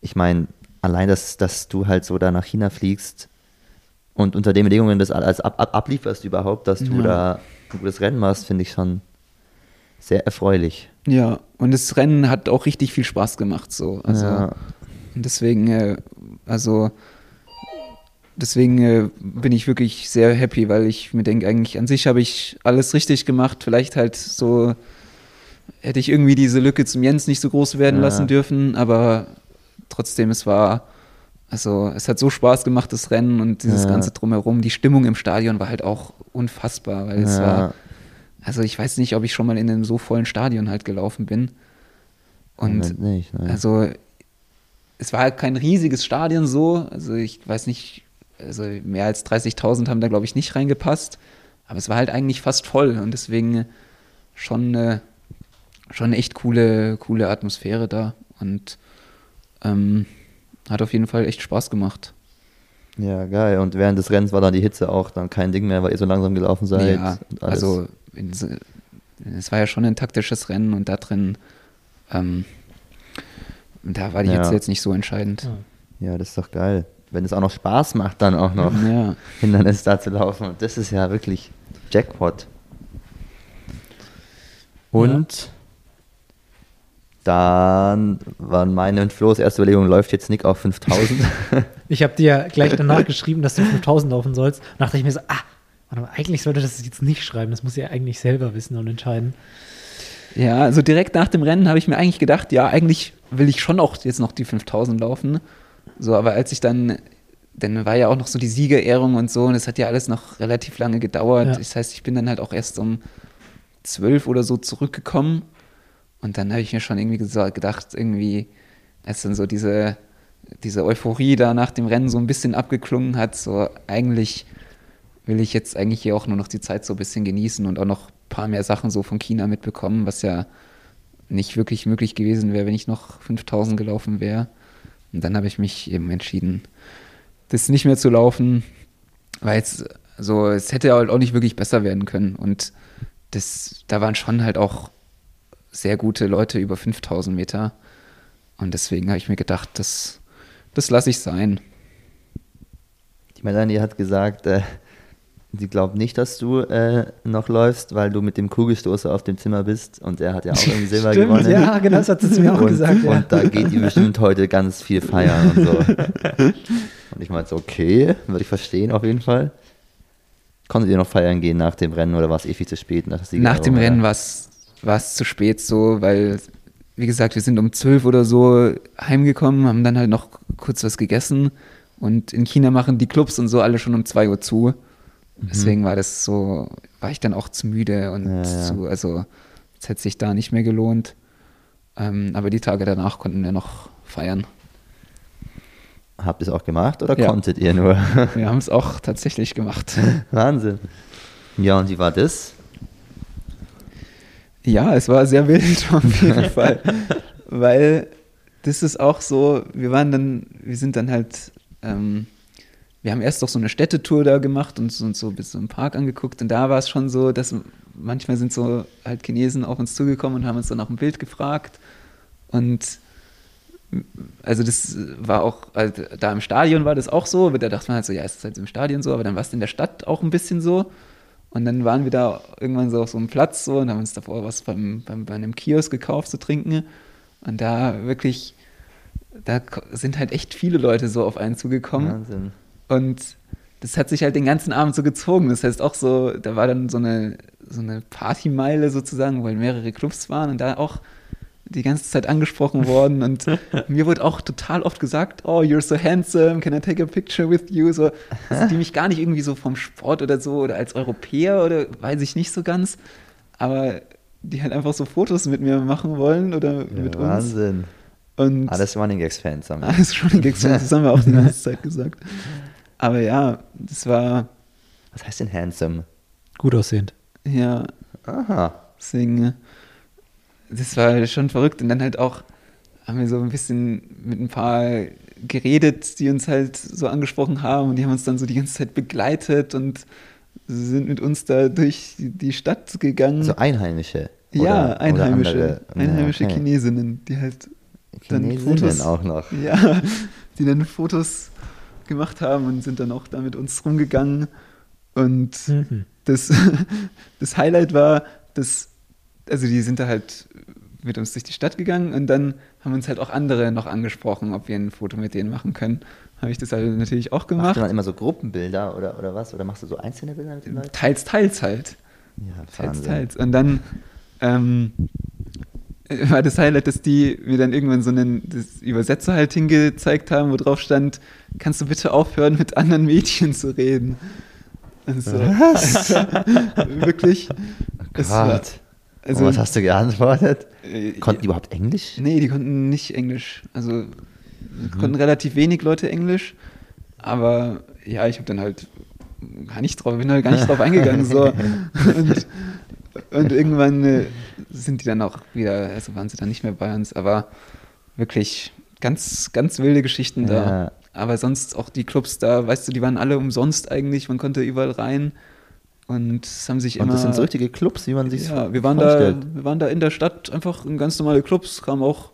Speaker 1: ich meine, allein, dass, dass du halt so da nach China fliegst und unter den Bedingungen das alles ab, ab, ablieferst überhaupt, dass du
Speaker 2: Ja.
Speaker 1: da ein gutes Rennen machst, finde ich schon sehr erfreulich.
Speaker 2: ja, und das Rennen hat auch richtig viel Spaß gemacht, so. Also
Speaker 1: ja,
Speaker 2: und deswegen, äh, also deswegen äh, bin ich wirklich sehr happy, weil ich mir denke, eigentlich an sich habe ich alles richtig gemacht. Vielleicht halt so hätte ich irgendwie diese Lücke zum Jens nicht so groß werden
Speaker 1: Ja.
Speaker 2: lassen dürfen, aber trotzdem, es war, also es hat so Spaß gemacht, das Rennen und dieses
Speaker 1: Ja.
Speaker 2: ganze drumherum. Die Stimmung im Stadion war halt auch unfassbar, weil es
Speaker 1: Ja.
Speaker 2: war, also ich weiß nicht, ob ich schon mal in einem so vollen Stadion halt gelaufen bin. Und
Speaker 1: Moment nicht,
Speaker 2: also es war halt kein riesiges Stadion so, also ich weiß nicht, also mehr als 30.000 haben da glaube ich nicht reingepasst, aber es war halt eigentlich fast voll und deswegen schon eine, schon eine echt coole, coole Atmosphäre da und ähm, hat auf jeden Fall echt Spaß gemacht.
Speaker 1: Ja, geil. Und während des Rennens war dann die Hitze auch dann kein Ding mehr, weil ihr so langsam gelaufen seid.
Speaker 2: ja,
Speaker 1: und alles.
Speaker 2: also in, es war ja schon ein taktisches Rennen und da drin, ähm, da war die
Speaker 1: Ja.
Speaker 2: Hitze jetzt nicht so entscheidend.
Speaker 4: Ja.
Speaker 1: Ja, das ist doch geil. Wenn es auch noch Spaß macht, dann auch noch
Speaker 2: Ja.
Speaker 1: Hindernis da zu laufen. Und das ist ja wirklich Jackpot. Und dann waren meine und Flo's erste Überlegung, läuft jetzt Nick auf 5000?
Speaker 4: Ich habe dir gleich danach geschrieben, dass du 5000 laufen sollst. Und dachte ich mir so, ah, warte mal, eigentlich sollte das jetzt nicht schreiben. Das muss ja eigentlich selber wissen und entscheiden.
Speaker 2: Ja, also direkt nach dem Rennen habe ich mir eigentlich gedacht, ja, eigentlich will ich schon auch jetzt noch die 5000 laufen. So, aber als ich dann, dann war ja auch noch so die Siegerehrung und so und es hat ja alles noch relativ lange gedauert.
Speaker 4: Ja.
Speaker 2: Das heißt, ich bin dann halt auch erst um 12 oder so zurückgekommen und dann habe ich mir schon irgendwie gedacht, irgendwie, als dann so diese, diese Euphorie da nach dem Rennen so ein bisschen abgeklungen hat, so eigentlich will ich jetzt eigentlich hier auch nur noch die Zeit so ein bisschen genießen und auch noch ein paar mehr Sachen so von China mitbekommen, was ja nicht wirklich möglich gewesen wäre, wenn ich noch 5000 gelaufen wäre. Und dann habe ich mich eben entschieden, das nicht mehr zu laufen, weil es so, es hätte halt auch nicht wirklich besser werden können. Und das, da waren schon halt auch sehr gute Leute über 5000 Meter. Und deswegen habe ich mir gedacht, das, das lasse ich sein.
Speaker 1: Die Melanie hat gesagt, äh, sie glaubt nicht, dass du äh, noch läufst, weil du mit dem Kugelstoßer auf dem Zimmer bist und er hat ja auch irgendwie Silber
Speaker 4: Stimmt,
Speaker 1: gewonnen.
Speaker 4: ja, genau, das hat sie mir auch
Speaker 1: und,
Speaker 4: gesagt. Ja.
Speaker 1: Und da geht ihr bestimmt heute ganz viel feiern und so. und ich meinte okay, würde ich verstehen auf jeden Fall. Konntet ihr noch feiern gehen nach dem Rennen oder war es eh viel zu spät? Nach,
Speaker 2: Nach dem Rennen
Speaker 1: oder?
Speaker 2: War es zu spät so, weil, wie gesagt, wir sind um 12 oder so heimgekommen, haben dann halt noch kurz was gegessen und in China machen die Clubs und so alle schon um 2 Uhr zu. Deswegen war das so, war ich dann auch zu müde und
Speaker 1: Ja, ja.
Speaker 2: zu, also es hätte sich da nicht mehr gelohnt. Ähm, aber die Tage danach konnten wir noch feiern.
Speaker 1: Habt ihr es auch gemacht oder
Speaker 2: Ja.
Speaker 1: konntet ihr nur?
Speaker 2: Wir haben es auch tatsächlich gemacht.
Speaker 1: Wahnsinn. Ja, und wie war das?
Speaker 2: Ja, es war sehr wild auf jeden Fall. Weil das ist auch so, wir waren dann, wir sind dann halt, ähm, wir haben erst doch so eine Städtetour da gemacht und uns so bis zum Park angeguckt und da war es schon so, dass manchmal sind so halt Chinesen auf uns zugekommen und haben uns dann nach dem Bild gefragt und also das war auch, also da im Stadion war das auch so, aber da dachte man halt so, ja, es ist halt im Stadion so, aber dann war es in der Stadt auch ein bisschen so. Und dann waren wir da irgendwann so auf so einem Platz so und haben uns davor was beim, beim, bei einem Kiosk gekauft zu trinken. Und da wirklich, da sind halt echt viele Leute so auf einen zugekommen.
Speaker 1: Wahnsinn.
Speaker 2: Und das hat sich halt den ganzen Abend so gezogen. Das heißt auch so, da war dann so eine, so eine Partymeile sozusagen, wo halt mehrere Clubs waren und da auch die ganze Zeit angesprochen worden. Und mir wurde auch total oft gesagt, oh, you're so handsome, can I take a picture with you? So, also die mich gar nicht irgendwie so vom Sport oder so oder als Europäer oder weiß ich nicht so ganz, aber die halt einfach so Fotos mit mir machen wollen oder
Speaker 1: Ja,
Speaker 2: mit uns.
Speaker 1: Wahnsinn.
Speaker 2: Und
Speaker 1: Alles Running Gags Fans haben wir.
Speaker 2: alles schon gegessen, das haben wir auch die ganze Zeit gesagt. Aber ja, das war,
Speaker 1: Was heißt denn handsome?
Speaker 4: Gut aussehend.
Speaker 2: ja,
Speaker 1: Aha.
Speaker 2: deswegen, das war schon verrückt. Und dann halt auch haben wir so ein bisschen mit ein paar geredet, die uns halt so angesprochen haben und die haben uns dann so die ganze Zeit begleitet und sind mit uns da durch die- Stadt gegangen.
Speaker 1: Also Einheimische.
Speaker 2: ja,
Speaker 1: oder-
Speaker 2: Einheimische,
Speaker 1: andere.
Speaker 2: einheimische
Speaker 1: Ja, okay.
Speaker 2: Chinesinnen, die halt dann
Speaker 1: Chinesinnen
Speaker 2: Fotos-
Speaker 1: auch noch.
Speaker 2: Ja, die dann Fotos gemacht haben und sind dann auch da mit uns rumgegangen. Und
Speaker 4: Mhm.
Speaker 2: das, das Highlight war, dass, also die sind da halt mit uns durch die Stadt gegangen und dann haben uns halt auch andere noch angesprochen, ob wir ein Foto mit denen machen können. Habe ich das halt natürlich auch
Speaker 1: Machst
Speaker 2: gemacht.
Speaker 1: du dann immer so Gruppenbilder oder, oder was? Oder machst du so einzelne Bilder mit den Leuten?
Speaker 2: Teils, teils halt.
Speaker 1: Ja,
Speaker 2: Teils, teils. Und dann ähm, war das Highlight, dass die mir dann irgendwann so einen Übersetzer halt hingezeigt haben, wo drauf stand, kannst du bitte aufhören, mit anderen Mädchen zu reden. Und so. Also, wirklich. es war-
Speaker 1: Gott.
Speaker 2: Also,
Speaker 1: Und was hast du geantwortet?
Speaker 2: äh,
Speaker 1: Konnten die überhaupt Englisch?
Speaker 2: Nee, die konnten nicht Englisch. Also
Speaker 1: Mhm.
Speaker 2: konnten relativ wenig Leute Englisch. Aber ja, ich habe dann halt gar nicht drauf, bin halt gar nicht drauf eingegangen. So. Und, und irgendwann äh, sind die dann auch wieder, also waren sie dann nicht mehr bei uns, aber wirklich ganz, ganz wilde Geschichten da.
Speaker 1: Ja.
Speaker 2: Aber sonst auch die Clubs da, weißt du, die waren alle umsonst eigentlich, man konnte überall rein. Und es haben sich
Speaker 1: Und
Speaker 2: immer.
Speaker 1: das sind so richtige Clubs, wie man sich
Speaker 2: ja, wir waren, da,
Speaker 1: vorstellt.
Speaker 2: wir waren da in der Stadt einfach in ganz normale Clubs, kam auch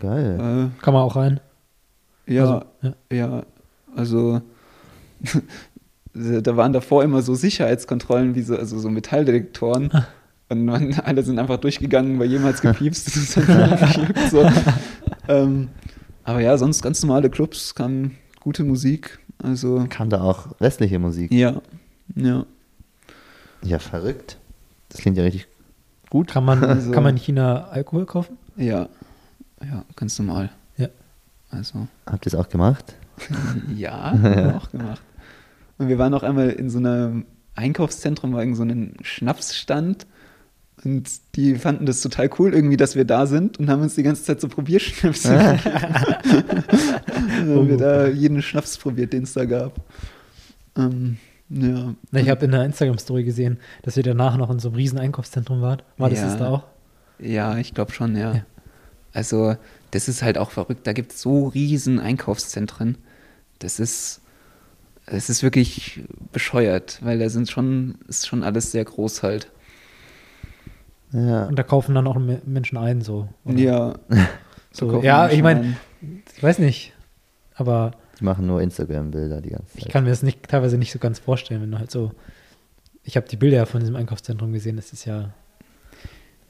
Speaker 1: Geil.
Speaker 2: äh,
Speaker 4: Kann man auch rein.
Speaker 2: ja,
Speaker 4: Also, ja.
Speaker 2: ja, also da waren davor immer so Sicherheitskontrollen, wie so, also so Metalldetektoren. Und man, alle sind einfach durchgegangen, weil jemals gepiepst so. ähm, Aber ja, sonst ganz normale Clubs, kam gute Musik. Also
Speaker 1: Kam da auch westliche Musik?
Speaker 2: ja, ja.
Speaker 1: Ja, verrückt. Das klingt ja richtig gut.
Speaker 4: Kann man,
Speaker 2: Also-
Speaker 4: kann man in China Alkohol kaufen?
Speaker 2: Ja, ja, ganz normal.
Speaker 4: Ja.
Speaker 2: Also,
Speaker 1: Habt ihr es auch gemacht?
Speaker 2: ja, haben wir auch gemacht. Und wir waren auch einmal in so einem Einkaufszentrum, war irgend so ein Schnapsstand. Und die fanden das total cool irgendwie, dass wir da sind und haben uns die ganze Zeit so Probierschnäpse gegeben. Dann haben wir da jeden Schnaps probiert, den es da gab. Ähm, ja.
Speaker 4: Na, Ich habe in der Instagram-Story gesehen, dass ihr danach noch in so einem riesen Einkaufszentrum wart. War das
Speaker 2: Ja.
Speaker 4: das da auch?
Speaker 2: Ja, ich glaube schon, ja.
Speaker 4: Ja.
Speaker 2: Also, das ist halt auch verrückt. Da gibt es so riesen Einkaufszentren. Das ist, es ist wirklich bescheuert, weil da sind schon, ist schon alles sehr groß halt.
Speaker 4: Ja. Und da kaufen dann auch Menschen ein, so.
Speaker 2: Oder? Ja.
Speaker 4: so, ja, ich meine, ich weiß nicht, aber.
Speaker 1: Die machen nur Instagram-Bilder die ganze Zeit.
Speaker 4: Ich kann mir das nicht, teilweise nicht so ganz vorstellen, wenn du halt so. Ich habe die Bilder ja von diesem Einkaufszentrum gesehen, das ist ja.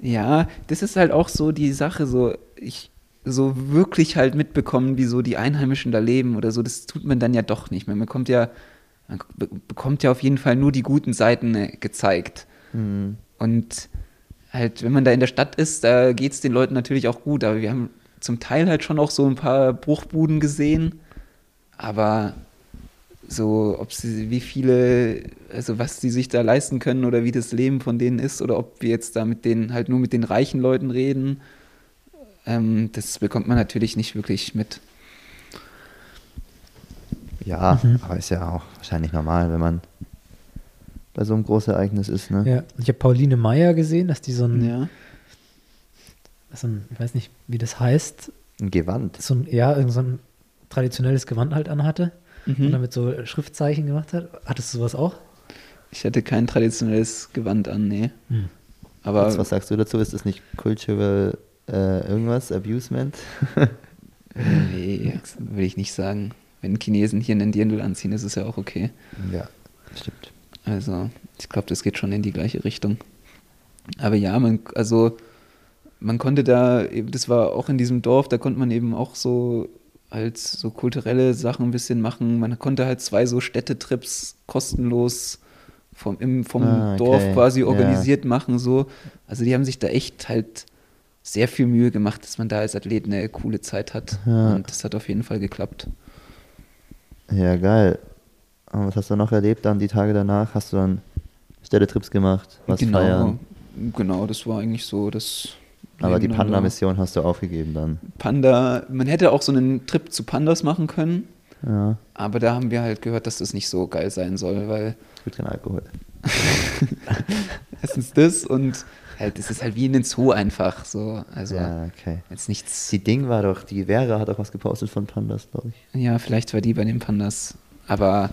Speaker 2: Ja, das ist halt auch so die Sache, so, ich, so wirklich halt mitbekommen, wie so die Einheimischen da leben oder so, das tut man dann ja doch nicht mehr. Man kommt ja, man bekommt ja auf jeden Fall nur die guten Seiten äh, gezeigt. Mhm. Und halt, wenn man da in der Stadt ist, da geht es den Leuten natürlich auch gut, aber wir haben zum Teil halt schon auch so ein paar Bruchbuden gesehen, aber so, ob sie, wie viele, also was sie sich da leisten können oder wie das Leben von denen ist oder ob wir jetzt da mit denen halt nur mit den reichen Leuten reden, ähm, das bekommt man natürlich nicht wirklich mit.
Speaker 1: Ja, mhm. aber ist ja auch wahrscheinlich normal, wenn man bei so einem Großereignis ist, ne?
Speaker 4: Ja, ich habe Pauline Meyer gesehen, dass die so ein, ja. so ein, ich weiß nicht, wie das heißt.
Speaker 1: Ein Gewand.
Speaker 4: So ein, ja, so ein traditionelles Gewand halt anhatte mhm. und damit so Schriftzeichen gemacht hat. Hattest du sowas auch?
Speaker 2: Ich hatte kein traditionelles Gewand an, nee. Hm.
Speaker 1: Aber Jetzt, was sagst du dazu? Ist das nicht cultural äh, irgendwas? Abusement?
Speaker 2: nee, will ich nicht sagen. Wenn Chinesen hier einen Dirndl anziehen, ist es ja auch okay.
Speaker 1: Ja, stimmt.
Speaker 2: Also, ich glaube, das geht schon in die gleiche Richtung. Aber ja, man, also man konnte da, das war auch in diesem Dorf, da konnte man eben auch so als so kulturelle Sachen ein bisschen machen. Man konnte halt zwei so Städtetrips kostenlos vom, im, vom ah, okay. Dorf quasi organisiert ja. machen. So. Also die haben sich da echt halt sehr viel Mühe gemacht, dass man da als Athlet eine coole Zeit hat. Ja. Und das hat auf jeden Fall geklappt.
Speaker 1: Ja, geil. Und was hast du noch erlebt dann die Tage danach? Hast du dann Städtetrips gemacht? Was
Speaker 2: genau,
Speaker 1: feiern?
Speaker 2: Genau, das war eigentlich so das.
Speaker 1: Aber die Panda-Mission hast du aufgegeben dann.
Speaker 2: Panda, man hätte auch so einen Trip zu Pandas machen können.
Speaker 1: Ja.
Speaker 2: Aber da haben wir halt gehört, dass das nicht so geil sein soll, weil.
Speaker 1: Es gibt keinen Alkohol.
Speaker 2: Erstens das und halt, es ist halt wie in den Zoo einfach so. Also
Speaker 1: ja, okay.
Speaker 2: jetzt nichts.
Speaker 1: Die Ding war doch, die Vera hat auch was gepostet von Pandas, glaube ich.
Speaker 2: Ja, vielleicht war die bei den Pandas. Aber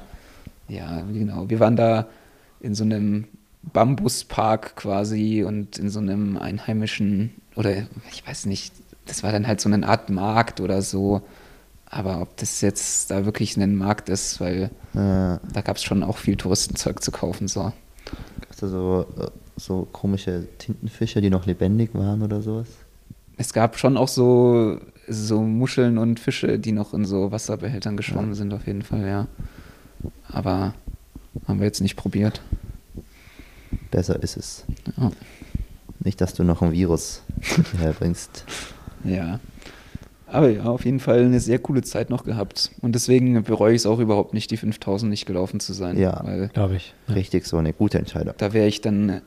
Speaker 2: ja, genau. Wir waren da in so einem Bambuspark quasi und in so einem einheimischen, oder ich weiß nicht, das war dann halt so eine Art Markt oder so. Aber ob das jetzt da wirklich ein Markt ist, weil ja. da gab es schon auch viel Touristenzeug zu kaufen. So.
Speaker 1: Du so, so komische Tintenfische, die noch lebendig waren oder sowas?
Speaker 2: Es gab schon auch so, so Muscheln und Fische, die noch in so Wasserbehältern geschwommen ja. sind, auf jeden Fall, ja. Aber haben wir jetzt nicht probiert.
Speaker 1: Besser ist es. Ja. Nicht, dass du noch ein Virus herbringst.
Speaker 2: Ja. Aber ja, auf jeden Fall eine sehr coole Zeit noch gehabt. Und deswegen bereue ich es auch überhaupt nicht, die 5000 nicht gelaufen zu sein.
Speaker 1: Ja,
Speaker 4: glaube ich.
Speaker 1: Richtig, so eine gute Entscheidung.
Speaker 2: Da wäre ich dann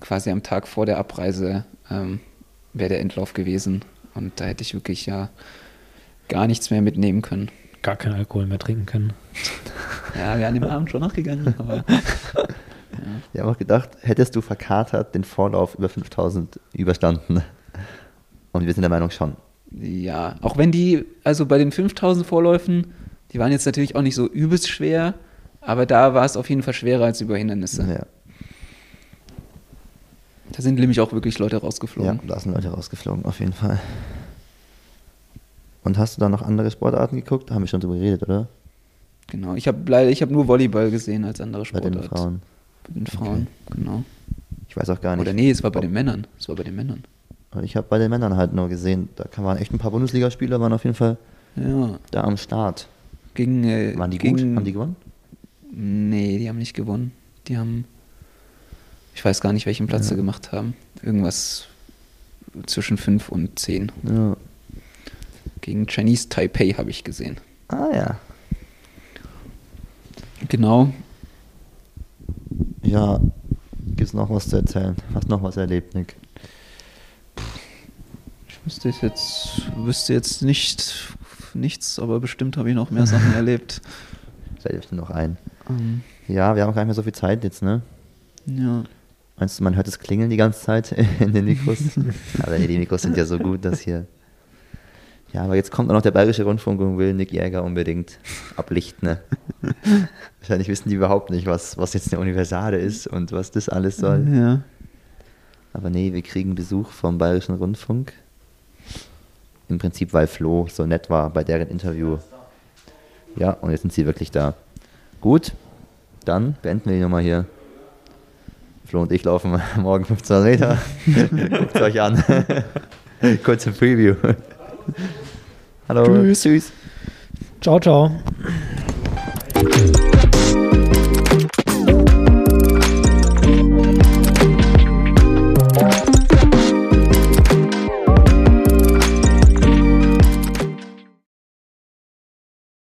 Speaker 2: quasi am Tag vor der Abreise, ähm, wäre der Endlauf gewesen. Und da hätte ich wirklich ja gar nichts mehr mitnehmen können.
Speaker 4: Gar keinen Alkohol mehr trinken können.
Speaker 2: Ja, wir an dem Abend schon nachgegangen, aber.
Speaker 1: Ich habe auch gedacht, hättest du verkatert den Vorlauf über 5000 überstanden? Und wir sind der Meinung schon.
Speaker 2: Ja, auch wenn die, also bei den 5000 Vorläufen, die waren jetzt natürlich auch nicht so übelst schwer, aber da war es auf jeden Fall schwerer als über Hindernisse.
Speaker 1: Ja.
Speaker 2: Da sind nämlich auch wirklich Leute rausgeflogen.
Speaker 1: Ja, da sind Leute rausgeflogen, auf jeden Fall. Und hast du da noch andere Sportarten geguckt? Da haben wir schon drüber geredet, oder?
Speaker 2: Genau, ich habe leider, ich habe nur Volleyball gesehen als andere Sportart.
Speaker 1: Bei den Frauen.
Speaker 2: Bei den Frauen, okay. genau.
Speaker 1: Ich weiß auch gar nicht.
Speaker 2: Oder nee, es war bei den Männern. Es war bei den Männern.
Speaker 1: Ich habe bei den Männern halt nur gesehen, da waren echt ein paar Bundesligaspieler, waren auf jeden Fall
Speaker 2: ja.
Speaker 1: da am Start.
Speaker 2: Gegen, äh,
Speaker 1: waren die
Speaker 2: gegen,
Speaker 1: gut? Haben die gewonnen?
Speaker 2: Nee, die haben nicht gewonnen. Die haben, ich weiß gar nicht, welchen Platz ja. sie gemacht haben. Irgendwas zwischen 5 und 10.
Speaker 1: Ja.
Speaker 2: Gegen Chinese Taipei habe ich gesehen.
Speaker 1: Ah ja.
Speaker 2: Genau.
Speaker 1: Ja, gibt es noch was zu erzählen? Hast noch was erlebt, Nick?
Speaker 2: Ich wüsste jetzt, wüsste jetzt nicht nichts, aber bestimmt habe ich noch mehr Sachen erlebt.
Speaker 1: Euch noch ein. Um. Ähm. Ja, wir haben gar nicht mehr so viel Zeit jetzt, ne?
Speaker 2: Ja.
Speaker 1: Meinst du, man hört das Klingeln die ganze Zeit in den Mikros? aber die Mikros sind ja so gut, dass hier Ja, aber jetzt kommt noch der Bayerische Rundfunk und will Nick Jäger unbedingt ablichten. Ne? Wahrscheinlich wissen die überhaupt nicht, was, was jetzt eine Universale ist und was das alles soll.
Speaker 2: Ja.
Speaker 1: Aber nee, wir kriegen Besuch vom Bayerischen Rundfunk. Im Prinzip, weil Flo so nett war bei deren Interview. Ja, und jetzt sind sie wirklich da. Gut, dann beenden wir die Nummer hier. Flo und ich laufen morgen 15 Meter. Guckt es euch an. Kurze Preview. Hallo.
Speaker 4: Tschüss.
Speaker 1: Tschüss.
Speaker 4: Ciao, ciao.